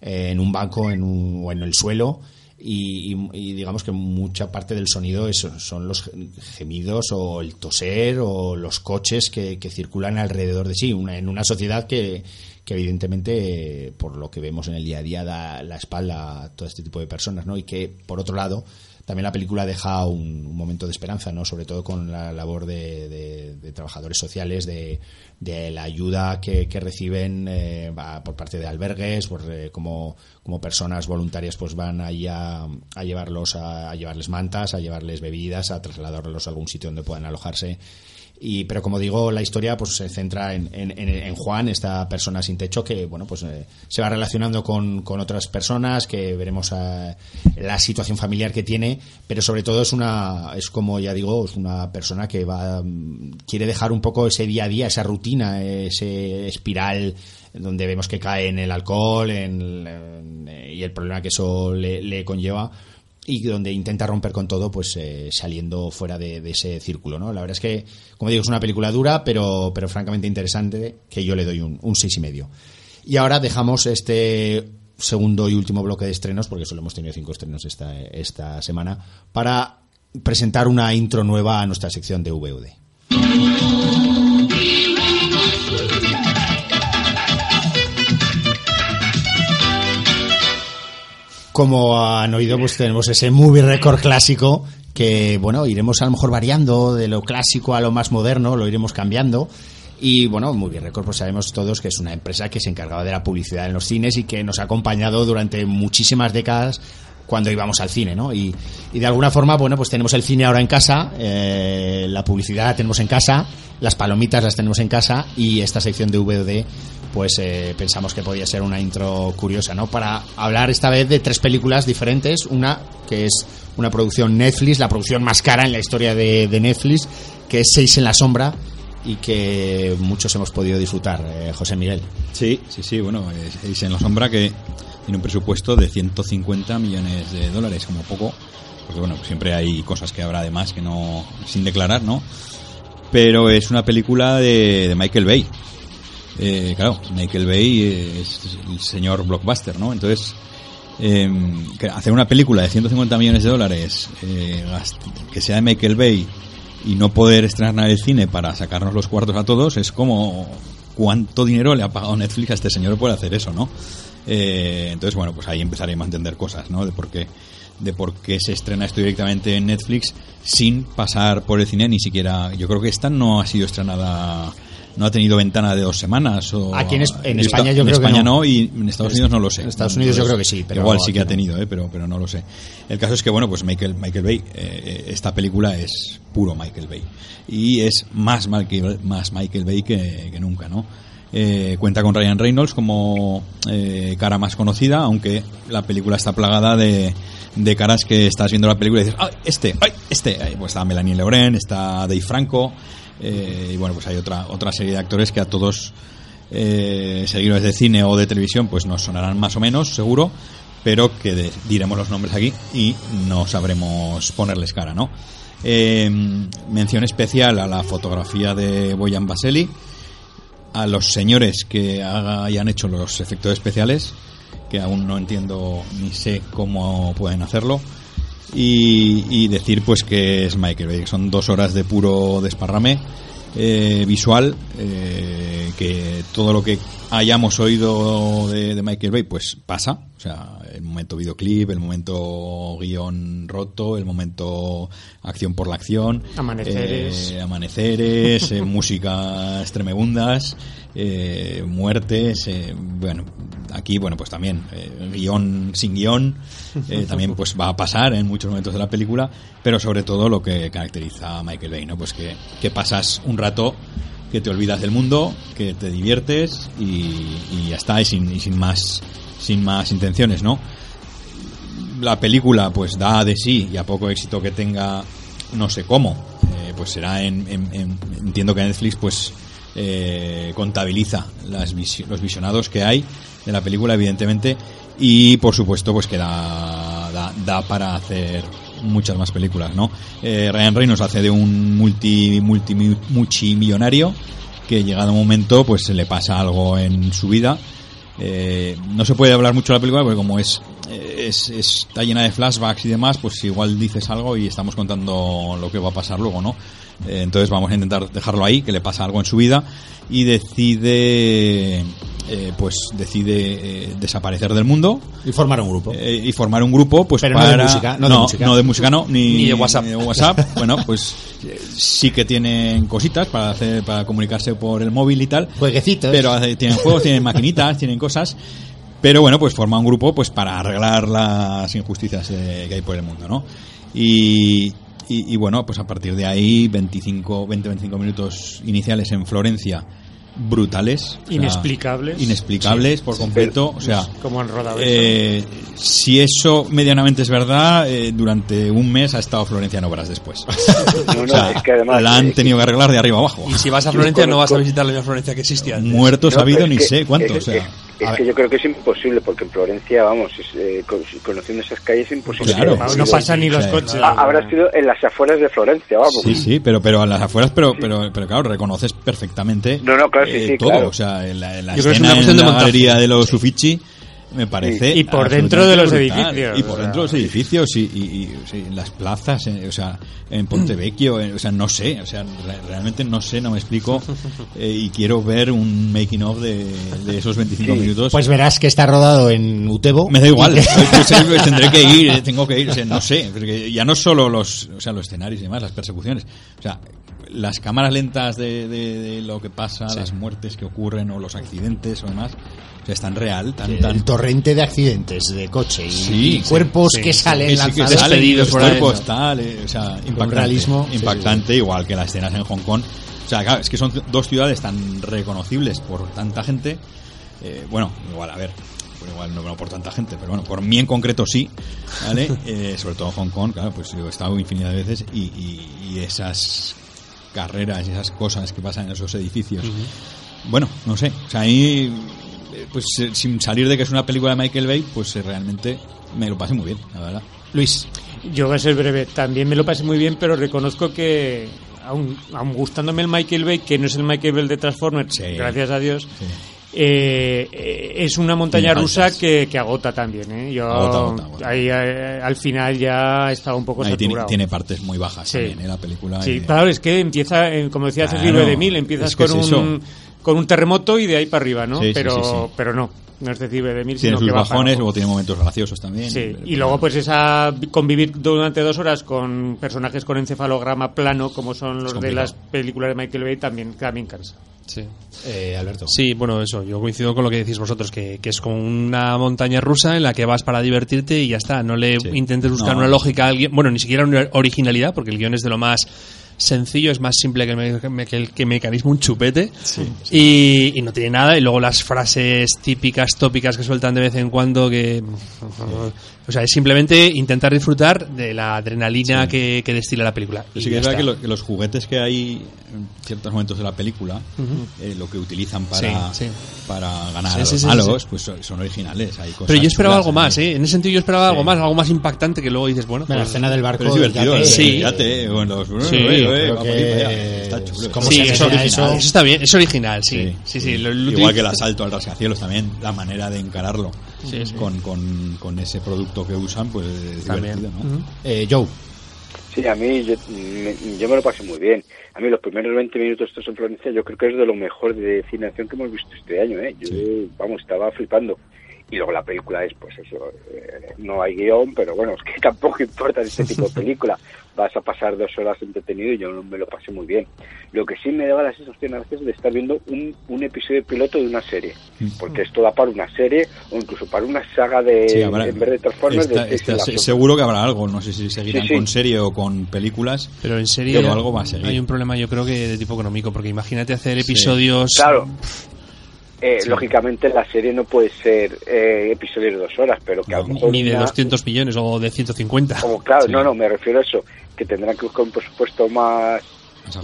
en un banco en un, o en el suelo y, y, digamos que mucha parte del sonido es, son los gemidos o el toser o los coches que, que circulan alrededor de sí, una, en una sociedad que, que evidentemente, por lo que vemos en el día a día, da la espalda a todo este tipo de personas, ¿no? Y que, por otro lado, también la película deja un, momento de esperanza, ¿no? Sobre todo con la labor de, trabajadores sociales, de, de, la ayuda que, que reciben eh, por parte de albergues, por, eh, como, como personas voluntarias pues van ahí a, a llevarlos, a, a, llevarles mantas, a llevarles bebidas, a trasladarlos a algún sitio donde puedan alojarse y, pero como digo, la historia pues se centra en, en, Juan, esta persona sin techo que bueno pues eh, se va relacionando con, con, otras personas, que veremos eh, la situación familiar que tiene, pero sobre todo es una es como ya digo, es una persona que va quiere dejar un poco ese día a día, esa rutina, ese espiral donde vemos que cae en el alcohol en, en, y el problema que eso le, le conlleva y donde intenta romper con todo pues eh, saliendo fuera de, ese círculo no la verdad es que como digo es una película dura pero pero francamente interesante que yo le doy un, un seis y medio. Y ahora dejamos este segundo y último bloque de estrenos porque solo hemos tenido cinco estrenos esta esta semana para presentar una intro nueva a nuestra sección de VUD como han oído, pues tenemos ese movie record clásico que, bueno, iremos a lo mejor variando de lo clásico a lo más moderno, lo iremos cambiando. Y bueno, Movie Record, pues sabemos todos que es una empresa que se encargaba de la publicidad en los cines y que nos ha acompañado durante muchísimas décadas cuando íbamos al cine, ¿no? Y, de alguna forma, bueno, pues tenemos el cine ahora en casa, eh, la publicidad la tenemos en casa, las palomitas las tenemos en casa y esta sección de VOD pues eh, pensamos que podía ser una intro curiosa, ¿no? Para hablar esta vez de tres películas diferentes, una que es una producción Netflix, la producción más cara en la historia de, Netflix, que es Seis en la sombra y que muchos hemos podido disfrutar, eh, José Miguel. Sí, sí, sí, bueno, Seis en la sombra que tiene un presupuesto de 150 millones de dólares, como poco, porque bueno, siempre hay cosas que habrá además que no, sin declarar, ¿no? Pero es una película de, de Michael Bay, eh, claro, Michael Bay es el señor blockbuster, ¿no? Entonces, eh, hacer una película de 150 millones de dólares eh, que sea de Michael Bay y no poder estrenar el cine para sacarnos los cuartos a todos es como cuánto dinero le ha pagado Netflix a este señor por hacer eso, ¿no? Eh, entonces, bueno, pues ahí empezaremos a entender cosas, ¿no? De por qué de por qué se estrena esto directamente en Netflix sin pasar por el cine ni siquiera yo creo que esta no ha sido estrenada no ha tenido ventana de dos semanas. O, Aquí en, en España yo en creo España que no. no. y en Estados Unidos no lo sé. En Estados Unidos yo creo que sí, pero igual sí que ha tenido, eh, pero pero no lo sé. El caso es que bueno, pues Michael Michael Bay, eh, esta película es puro Michael Bay y es más Michael, más Michael Bay que, que nunca, ¿no? Eh, cuenta con Ryan Reynolds como eh, cara más conocida, aunque la película está plagada de, de caras que estás viendo la película y dices, ¡ay, este! ¡ay, este! Pues está Melanie Laurent, está Dave Franco, eh, y bueno, pues hay otra, otra serie de actores que a todos eh, seguidores de cine o de televisión pues nos sonarán más o menos, seguro, pero que de- diremos los nombres aquí y no sabremos ponerles cara, ¿no? Eh, mención especial a la fotografía de Boyan Baseli, a los señores que hayan hecho los efectos especiales, que aún no entiendo ni sé cómo pueden hacerlo. Y, y decir pues que es Michael Bay, que son dos horas de puro desparrame eh, visual, eh, que todo lo que hayamos oído de, de Michael Bay pues pasa, o sea, el momento videoclip, el momento guion roto, el momento acción por la acción, Amaneceres. eh, amaneceres, eh, músicas tremebundas, eh, muertes, eh, bueno, aquí, bueno, pues también, eh, guion sin guion, eh, también pues va a pasar en muchos momentos de la película, pero sobre todo lo que caracteriza a Michael Bay, ¿no? Pues que, que pasas un rato que te olvidas del mundo, que te diviertes y, y ya está, y sin, y sin más sin más intenciones, ¿no? la película pues da de sí y a poco éxito que tenga no sé cómo eh, pues será en, en- en- entiendo que Netflix pues eh, contabiliza los visionados que hay de la película evidentemente y por supuesto pues que da para hacer muchas más películas no Eh, Ryan Reynolds hace de un multi multi multimillonario que llegado un momento pues se le pasa algo en su vida. Eh, no se puede hablar mucho de la película porque como es, eh, es- está llena de flashbacks y demás, pues igual dices algo y estamos contando lo que va a pasar luego, ¿no? Eh, entonces vamos a intentar dejarlo ahí, que le pasa algo en su vida y decide, eh, pues decide eh, desaparecer del mundo Y formar un grupo. eh, y formar un grupo pues Pero no de para música, no de música. no de música no, ni, Ni de WhatsApp. WhatsApp. bueno pues sí que tienen cositas para hacer para comunicarse por el móvil y tal Jueguecitos. pero tienen juegos tienen maquinitas tienen cosas pero bueno pues forma un grupo pues para arreglar las injusticias eh, que hay por el mundo no y, y, y bueno pues a partir de ahí 25 20 25 minutos iniciales en Florencia brutales o sea, Inexplicables. inexplicables por completo o sea Como esto. eh, si eso medianamente es verdad, eh, durante un mes ha estado Florencia en obras después. No, no, O sea, es que además. la han tenido que arreglar de arriba abajo. Y si vas a Florencia no vas a visitar la misma Florencia que existía antes. Muertos no, ha habido ni que- sé cuántos. Es, o sea, es- que ver, yo creo que es imposible, porque en Florencia, vamos, es, eh, con- conociendo esas calles es imposible. Claro. no sido- pasan ni los sí. coches. Ah, habrá sido en las afueras de Florencia, vamos. Sí, sí, pero, pero a las afueras, pero, pero, pero claro, reconoces perfectamente No, no, claro, sí, eh, sí, todo. claro. O sea, en la, en la Yo creo que es una cuestión en de la montaje. galería de los Uffizi me parece Y por dentro de los edificios, y por o sea. dentro de los edificios y, y- y, sí, en las plazas eh, o sea en Pontevecchio o sea no sé o sea re- realmente no sé no me explico eh, y quiero ver un making of de, de esos 25 minutos Pues verás que está rodado en Utebo. me da igual, tendré que ir, eh, tengo que ir, o sea, no sé, porque ya no solo los, o sea, los escenarios y demás, las persecuciones, o sea, las cámaras lentas de, de- de lo que pasa, las muertes que ocurren o los accidentes o demás, o sea, es tan real, tan, tan el torrente de accidentes de coche y, Sí, y sí, cuerpos sí. que salen lanzados. salen despedidos por ahí, cuerpos, ¿no? tal, eh, o sea, impactante, realismo, sí, impactante, igual que las escenas en Hong Kong. O sea, claro, es que son dos ciudades tan reconocibles por tanta gente. eh, bueno, igual, a ver, pues igual no, no por tanta gente, pero bueno, por mí en concreto sí, ¿vale? Eh, sobre todo Hong Kong, claro, pues yo he estado infinidad de veces y, y- y esas carreras y esas cosas que pasan en esos edificios. Bueno, no sé, o sea, ahí, eh, pues eh, sin salir de que es una película de Michael Bay, pues eh, realmente me lo pasé muy bien, la verdad. Luis, Yo voy a ser breve. También me lo pasé muy bien, pero reconozco que, aun, aun gustándome el Michael Bay, que no es el Michael Bay de Transformers, Sí. gracias a Dios, Sí. Eh, eh, es una montaña rusa que, que agota también. ¿eh? Yo Agota, agota, agota. ahí eh, al final ya estaba un poco Ahí saturado. tiene partes muy bajas Sí. también, ¿eh? La película. Sí, claro, es que empieza, como decía Claro, Sergio de Mil, empiezas es que con, es un, con un terremoto y de ahí para arriba, ¿no? Sí, pero, sí, pero no, no es decir de Mil, Tiene sino sus que bajones, luego tiene momentos graciosos también. Sí, y luego pues esa convivir durante dos horas con personajes con encefalograma plano como son los de las películas de Michael Bay también, también cansa. Sí. eh, Alberto. Sí, bueno, eso, yo coincido con lo que decís vosotros, que, que es como una montaña rusa en la que vas para divertirte y ya está, no le Sí. intentes buscar No. una lógica al guion, bueno, ni siquiera una originalidad, porque el guion es de lo más sencillo, es más simple que, el me- que el que mecanismo un chupete. Y, y no tiene nada. Y luego las frases típicas, tópicas que sueltan de vez en cuando que... O sea, es simplemente intentar disfrutar de la adrenalina que, que destila la película. Pero sí que es verdad que, lo- que los juguetes que hay en ciertos momentos de la película, eh, lo que utilizan para, Sí, sí. para ganar Sí, a sí, los sí, malos, sí. pues son, originales. Hay cosas Pero yo esperaba algo más. ¿eh? En ese sentido yo esperaba algo Sí. más, algo más impactante que luego dices, bueno, La pues... escena del barco. Pero es divertido, yate, Sí. yate, o en los... Sí, eh, eh, que. Está es chulo. Sí, se hacía original, eso. eso está bien, es original, sí. Sí, sí, lo- lo Igual que el asalto al rascacielos también, la manera de encararlo Sí, sí. Con, con, con ese producto que usan, pues es También. divertido. Eh, Joe. Sí, a mí yo me, yo me lo pasé muy bien. A mí los primeros 20 minutos estos en Florencia yo creo que es de lo mejor de cine que hemos visto este año, ¿eh? Yo, vamos, estaba flipando. Y luego la película es, pues eso, eh, no hay guion, pero bueno, es que tampoco importa este tipo de película. Vas a pasar dos horas entretenido y yo me lo pasé muy bien. Lo que sí me daba la sensación a veces de estar viendo un, un episodio piloto de una serie. Porque esto da para una serie o incluso para una saga de, Sí, habrá- en vez de Transformers, de se- seguro que habrá algo, no sé si seguirán Sí, sí. con serie o con películas. Pero en serio Pero algo va a seguir. hay un problema yo creo que de tipo económico, porque imagínate hacer episodios... Claro. Eh, Lógicamente la serie no puede ser eh, episodios de dos horas, pero que a lo Ni, mejor ni de una- 200 millones o de 150. como, claro, Sí. no, no, me refiero a eso, que tendrán que buscar un presupuesto más,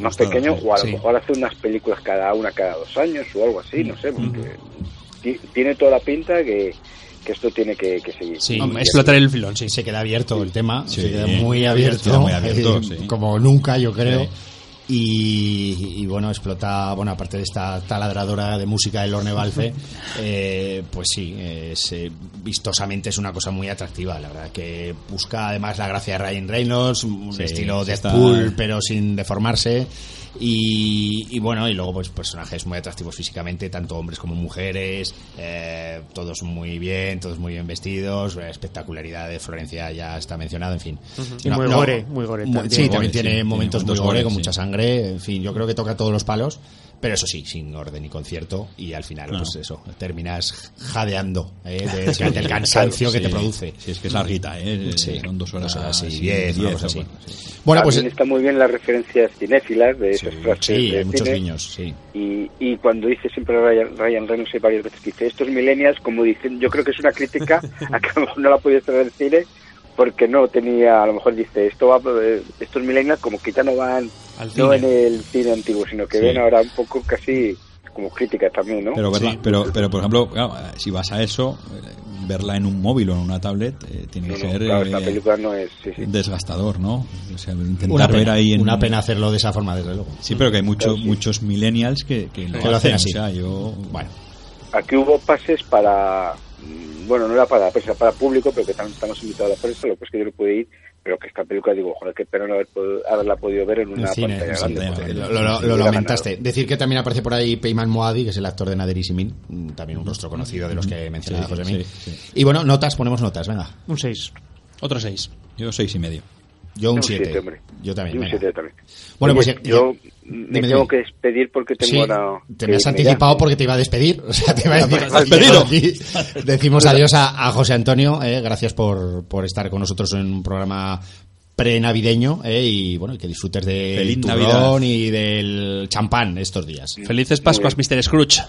Más pequeño sí. o a lo Sí. mejor hacer unas películas cada una cada dos años o algo así, no sé, porque ti- tiene toda la pinta que, que esto tiene que, que seguir. Sí, Y- explotar el filón, sí. Se queda abierto el tema, Sí. se queda muy abierto, Queda muy abierto, eh, sí. como nunca yo creo. Y, y, bueno, explota, bueno, aparte de esta taladradora de música del Lorne Balfe, eh, pues sí, es, eh, vistosamente es una cosa muy atractiva, la verdad, que busca además la gracia de Ryan Reynolds, un Sí, estilo Deadpool, está- pero sin deformarse. Y, y bueno, y luego pues personajes muy atractivos físicamente, tanto hombres como mujeres, eh, todos muy bien, todos muy bien vestidos, eh, espectacularidad de Florencia ya está mencionado, en fin. Y muy gore, muy gore también. Sí, también gore, tiene sí, tiene momentos muy gore, gore, con sí. mucha sangre, en fin, yo creo que toca todos los palos, pero eso sí, sin orden y concierto, y al final, pues eso, terminas jadeando eh, de- del cansancio que Sí, te produce. Sí, es que es larguita, ¿eh? Sí. Son dos horas, Dos horas y diez, una cosa así. bueno, sí. Bueno, pues También está muy bien las referencias cinéfilas de esas frases sí, de hay muchos cine. guiños, sí. Y, y cuando dice siempre Ryan, Ryan Reynolds hay varias veces que dice estos millennials como dicen yo creo que es una crítica a que a lo mejor no la podía hacer en el cine porque no tenía a lo mejor dice esto va eh, estos millennials como que ya no van Al no en el cine antiguo sino que Sí. ven ahora un poco casi como crítica también no Pero, verla- Sí. pero, pero, por ejemplo, claro, si vas a eso, eh, verla en un móvil o en una tablet eh, tiene No, que no, ser claro, eh, esta película no es sí, sí. desgastador, ¿no? O sea, intentar Una ver pena, ahí en... una pena hacerlo de esa forma, desde luego. Sí, pero que hay mucho- Claro, sí. muchos millennials que, que lo, hacen así. O sea, yo... Bueno, aquí hubo pases para bueno no era para la prensa para público pero que también estamos invitados a la prensa lo que es que yo no pude ir pero que esta película digo joder qué pena no haber pod- haberla podido ver en una cine, pantalla grande grande. lo, lo- lamentaste. ganado. Decir que también aparece por ahí Peyman Moadi, que es el actor de Nader y Simin, mm, también un rostro conocido de los que mencionaba Sí, José sí. Y bueno, notas, ponemos notas, venga. Un 6. Otro 6. Yo seis y medio. Yo un Un siete, 7. hombre. Yo también. Y un siete también. Bueno, pues ya- yo ya- me dime, tengo dime. que despedir porque tengo Sí, ahora te me has ya. anticipado porque te iba a despedir. O sea, te iba a decir, ¡Despedido! aquí Decimos adiós a, a José Antonio. eh, gracias por, por estar con nosotros en un programa prenavideño eh, y bueno y que disfrutes de Feliz turrón Navidad. y del champán estos días. Felices Pascuas, Mr. Scrooge.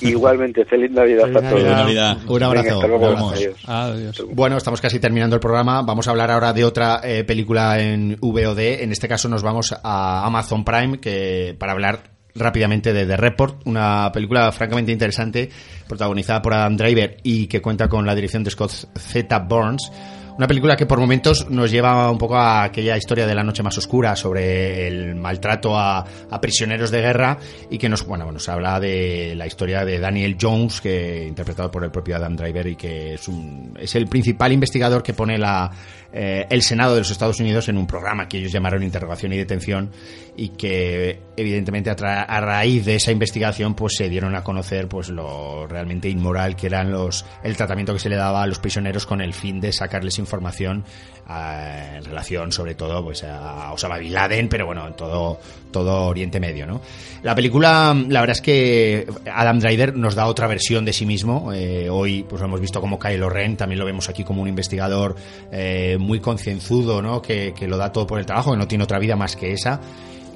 Igualmente, feliz Navidad Feliz a todos. Navidad. Navidad. Un abrazo. Venga. Vamos. Adiós. Adiós. Bueno, estamos casi terminando el programa. Vamos a hablar ahora de otra eh, película en VOD. En este caso nos vamos a Amazon Prime que para hablar rápidamente de The Report, una película francamente interesante protagonizada por Adam Driver y que cuenta con la dirección de Scott Z. Burns. Una película que por momentos nos lleva un poco a aquella historia de la noche más oscura sobre el maltrato a, prisioneros de guerra y que nos, bueno, nos habla de la historia de Daniel Jones, que interpretado por el propio Adam Driver y que es, un, es el principal investigador que pone la, eh, el Senado de los Estados Unidos en un programa que ellos llamaron interrogación y detención y que evidentemente a, raíz de esa investigación pues se dieron a conocer pues lo realmente inmoral que eran los el tratamiento que se le daba a los prisioneros con el fin de sacarles información eh, en relación sobre todo pues a Osama Bin Laden pero bueno en todo todo Oriente Medio no la película la verdad es que Adam Driver nos da otra versión de sí mismo. Eh, hoy pues lo hemos visto como Kylo Ren también lo vemos aquí como un investigador eh, muy concienzudo no que, que lo da todo por el trabajo que no tiene otra vida más que esa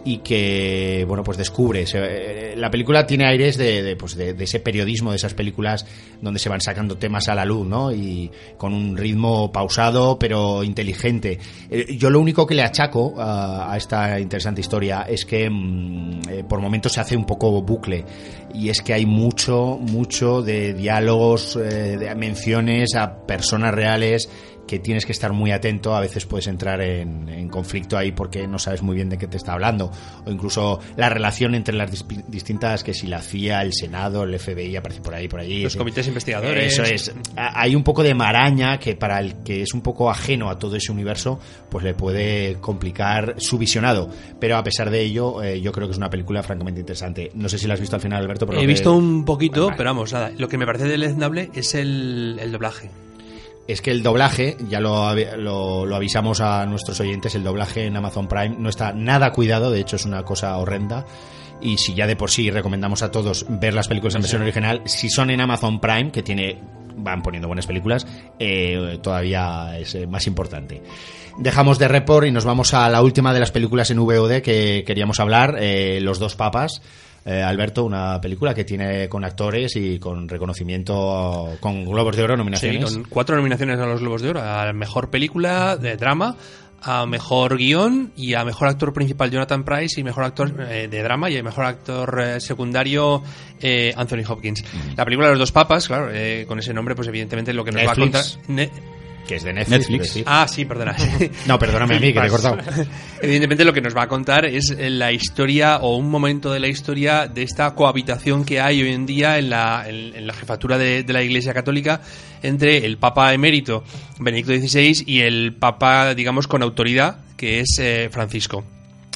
y que bueno pues descubre eh, la película tiene aires de, pues de, ese periodismo de esas películas donde se van sacando temas a la luz no y con un ritmo pausado pero inteligente. Eh, yo lo único que le achaco a, esta interesante historia es que mm, eh, por momentos se hace un poco bucle y es que hay mucho mucho de diálogos de menciones a personas reales que tienes que estar muy atento, a veces puedes entrar en, conflicto ahí porque no sabes muy bien de qué te está hablando, o incluso la relación entre las distintas, que si la CIA, el Senado, el FBI aparece por ahí, por allí. Los comités investigadores. Eso es. Hay un poco de maraña que para el que es un poco ajeno a todo ese universo, pues le puede complicar su visionado. Pero a pesar de ello, eh, yo creo que es una película francamente interesante. No sé si la has visto al final, Alberto. He visto un poquito, pero vamos, nada. Lo que me parece deleznable es el, el doblaje es que el doblaje, ya lo, lo, avisamos a nuestros oyentes, el doblaje en Amazon Prime no está nada cuidado, de hecho es una cosa horrenda. Y si ya de por sí recomendamos a todos ver las películas en versión original, si son en Amazon Prime, que tiene van poniendo buenas películas, eh, todavía es eh, más importante. Dejamos de report y nos vamos a la última de las películas en VOD que queríamos hablar, eh, Los dos papas. Eh, Alberto, una película que tiene con actores y con reconocimiento, con Globos de Oro, nominaciones. Sí, con cuatro nominaciones a los Globos de Oro, a Mejor Película de Drama, a Mejor Guión y a Mejor Actor Principal Jonathan Price y Mejor Actor eh, de Drama y a Mejor Actor eh, Secundario Anthony Hopkins. La película de los dos papas, claro, con ese nombre, pues evidentemente lo que nos va a contar que es de Netflix. Ah, sí, perdona. no, perdóname a mí, que te he cortado. Evidentemente lo que nos va a contar es la historia o un momento de la historia de esta cohabitación que hay hoy en día en la, en, la jefatura de, la Iglesia Católica entre el Papa emérito Benedicto XVI y el Papa, digamos, con autoridad, que es eh, Francisco.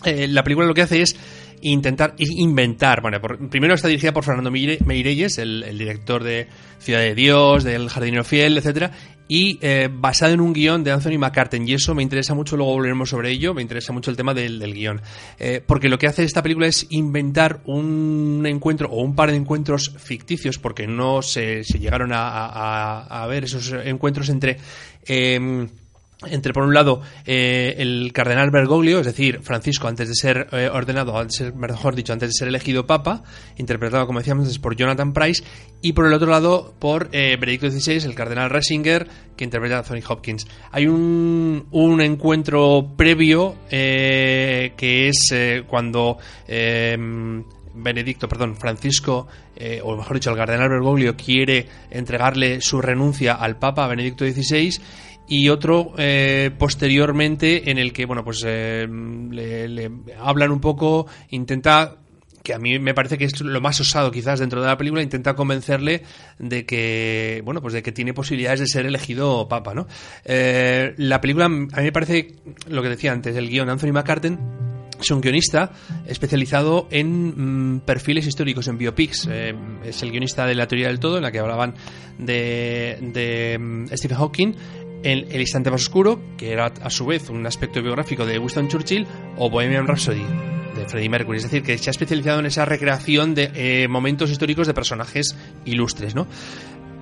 Eh, la película lo que hace es intentar inventar. Bueno, primero está dirigida por Fernando Meirelles, el, el, director de Ciudad de Dios, del Jardinero Fiel, etcétera, y eh, basado en un guion de Anthony McCartan. Y eso me interesa mucho, luego volveremos sobre ello, me interesa mucho el tema del, guion. Eh, porque lo que hace esta película es inventar un encuentro o un par de encuentros ficticios, porque no se, llegaron a, ver esos encuentros entre... Em, entre por un lado eh, el cardenal Bergoglio, es decir, Francisco antes de ser eh, ordenado, antes mejor dicho, antes de ser elegido papa, interpretado como decíamos antes por Jonathan Price, y por el otro lado por eh, Benedicto XVI, el cardenal Resinger, que interpreta a Anthony Hopkins. Hay un, un encuentro previo que es cuando Benedicto, perdón, Francisco, o mejor dicho, el cardenal Bergoglio quiere entregarle su renuncia al Papa Benedicto XVI y otro eh, posteriormente en el que bueno pues eh, le, hablan un poco intenta que a mí me parece que es lo más osado quizás dentro de la película intenta convencerle de que bueno pues de que tiene posibilidades de ser elegido papa no eh, la película a mí me parece lo que decía antes el guion Anthony McCarten es un guionista especializado en mm, perfiles históricos, en biopics. es el guionista de La teoría del todo, en la que hablaban de, de mm, Stephen Hawking, el, el instante más oscuro, que era a su vez un aspecto biográfico de Winston Churchill, o Bohemian Rhapsody de Freddie Mercury. Es decir, que se ha especializado en esa recreación de eh, momentos históricos de personajes ilustres, ¿no?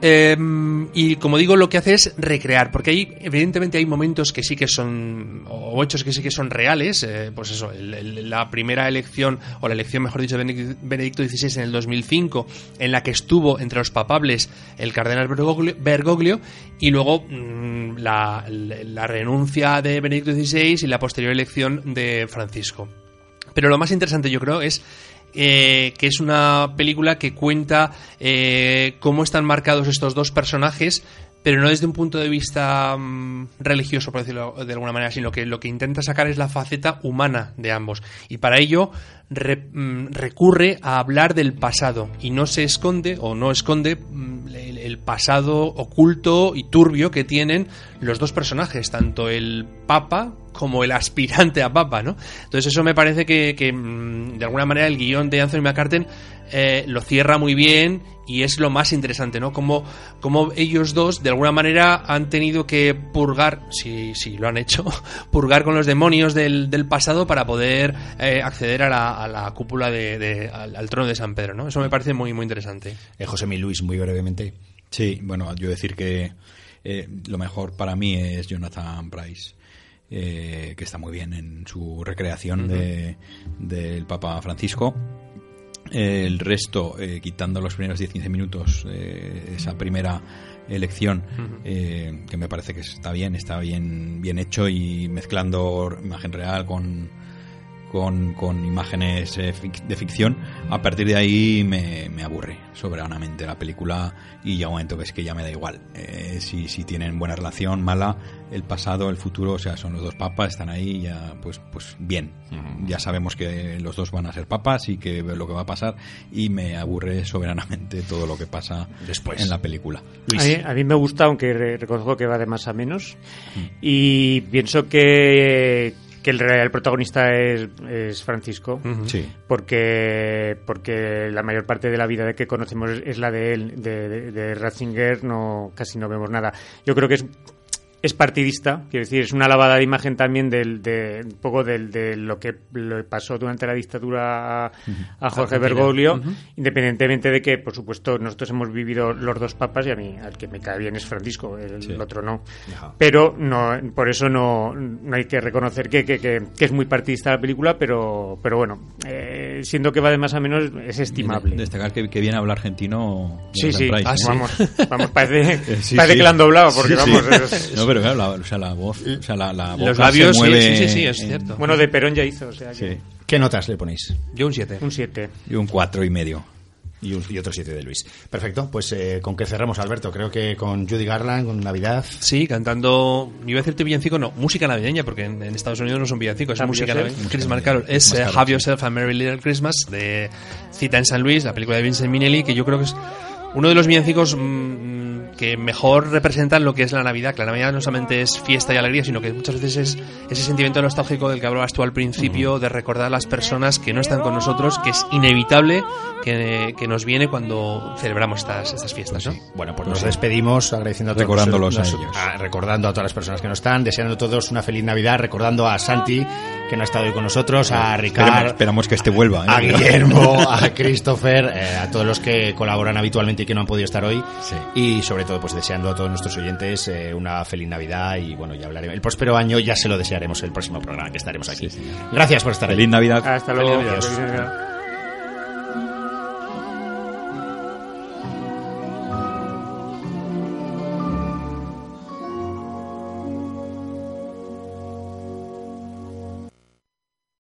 Em, y como digo, lo que hace es recrear, porque hay, evidentemente hay momentos que sí que son, o hechos que sí que son reales, eh, pues eso, la primera elección, o la elección, mejor dicho, de Benedicto XVI en el 2005, en la que estuvo entre los papables el cardenal Bergoglio, y luego mm, la renuncia de Benedicto XVI y la posterior elección de Francisco. Pero lo más interesante yo creo es eh, que es una película que cuenta eh, cómo están marcados estos dos personajes, pero no desde un punto de vista mm, religioso, por decirlo de alguna manera, sino que lo que intenta sacar es la faceta humana de ambos. Y para ello mm, recurre a hablar del pasado y no se esconde o no esconde mm, el, pasado oculto y turbio que tienen los dos personajes, tanto el Papa como el aspirante a Papa, ¿no? Entonces eso me parece que, de alguna manera el guion de Anthony McCarten eh, lo cierra muy bien y es lo más interesante, ¿no? Como, como ellos dos de alguna manera han tenido que purgar, si, si lo han hecho, purgar con los demonios del, del pasado para poder eh, acceder a la, a la cúpula de, al, trono de San Pedro, ¿no? Eso me parece muy, muy interesante. Eh, José Mi Luis, muy brevemente. Sí, bueno, yo decir que lo mejor para mí es Jonathan Price. eh, que está muy bien en su recreación de, del Papa Francisco. El resto, eh, quitando los primeros 10-15 minutos, eh, esa primera elección, eh, que me parece que está bien, está bien, bien hecho y mezclando imagen real con, con, con imágenes eh, fic- de ficción, a partir de ahí me, me aburre soberanamente la película y llega un momento que es que ya me da igual. Eh, si, si tienen buena relación, mala, el pasado, el futuro, o sea, son los dos papas, están ahí, ya, pues, pues bien. Ya sabemos que los dos van a ser papas y que lo que va a pasar y me aburre soberanamente todo lo que pasa Después. en la película. A mí, a mí me gusta, aunque re- reconozco que va de más a menos. Mm. Y pienso que, que el, real protagonista es, es Francisco. Sí. Porque, porque la mayor parte de la vida de que conocemos es, es la de él. De, de, de Ratzinger no, casi no vemos nada. Yo creo que es es partidista, quiero decir, es una lavada de imagen también del, de un poco del, de lo que le pasó durante la dictadura a, a Jorge Bergoglio, independientemente de que, por supuesto, nosotros hemos vivido los dos papas y a mí, al que me cae bien es Francisco, el, Sí. el otro no. Ajá. Pero no, por eso no, no hay que reconocer que, que, que- que es muy partidista la película, pero, pero bueno, eh, siendo que va de más a menos, es estimable. Destacar que, que viene a hablar argentino. Sí, sí, Pryce, Ah, ¿no? sí. vamos, vamos, parece, sí, parece que la han doblado, porque vamos, es- No, pero claro, la, o sea, la voz, o sea, la, la Los boca labios, se sí, mueve sí, sí, sí, es en- cierto. bueno, de Perón ya hizo, o sea, que Sí. ¿Qué notas le ponéis? Yo un 7. un 7. Y un cuatro y medio. Y, un- y otro siete de Luis. Perfecto, pues eh, con qué cerramos, Alberto. Creo que con Judy Garland, con Navidad. Sí, cantando, yo iba a decirte villancico, no, música navideña, porque en, en Estados Unidos no son villancicos, es Have música navideña. Christmas Carol. Es eh, Have. Yourself a Merry Little Christmas, de Cita en San Luis, la película de Vincent Minnelli, que yo creo que es uno de los villancicos mm, que mejor representan lo que es la Navidad, que la Navidad no solamente es fiesta y alegría, sino que muchas veces es ese sentimiento nostálgico del que hablabas tú al principio, de recordar a las personas que no están con nosotros, que es inevitable que, que nos viene cuando celebramos estas, estas fiestas, ¿no? Bueno, pues nos despedimos agradeciendo a todos. Recordándolos a ellos. ah, recordando a todas las personas que no están, deseando a todos una feliz Navidad, recordando a Santi, que no ha estado hoy con nosotros, a Esperemos, Ricardo, esperamos que este vuelva. ¿eh? a Guillermo, a Christopher, eh, a todos los que colaboran habitualmente y que no han podido estar hoy. Sí. Y sobre todo, pues deseando a todos nuestros oyentes eh, una feliz Navidad y bueno, ya hablaremos. El próspero año ya se lo desearemos el próximo programa que estaremos aquí. Gracias por estar Feliz ahí. Navidad. Hasta luego. Adiós. Feliz Navidad.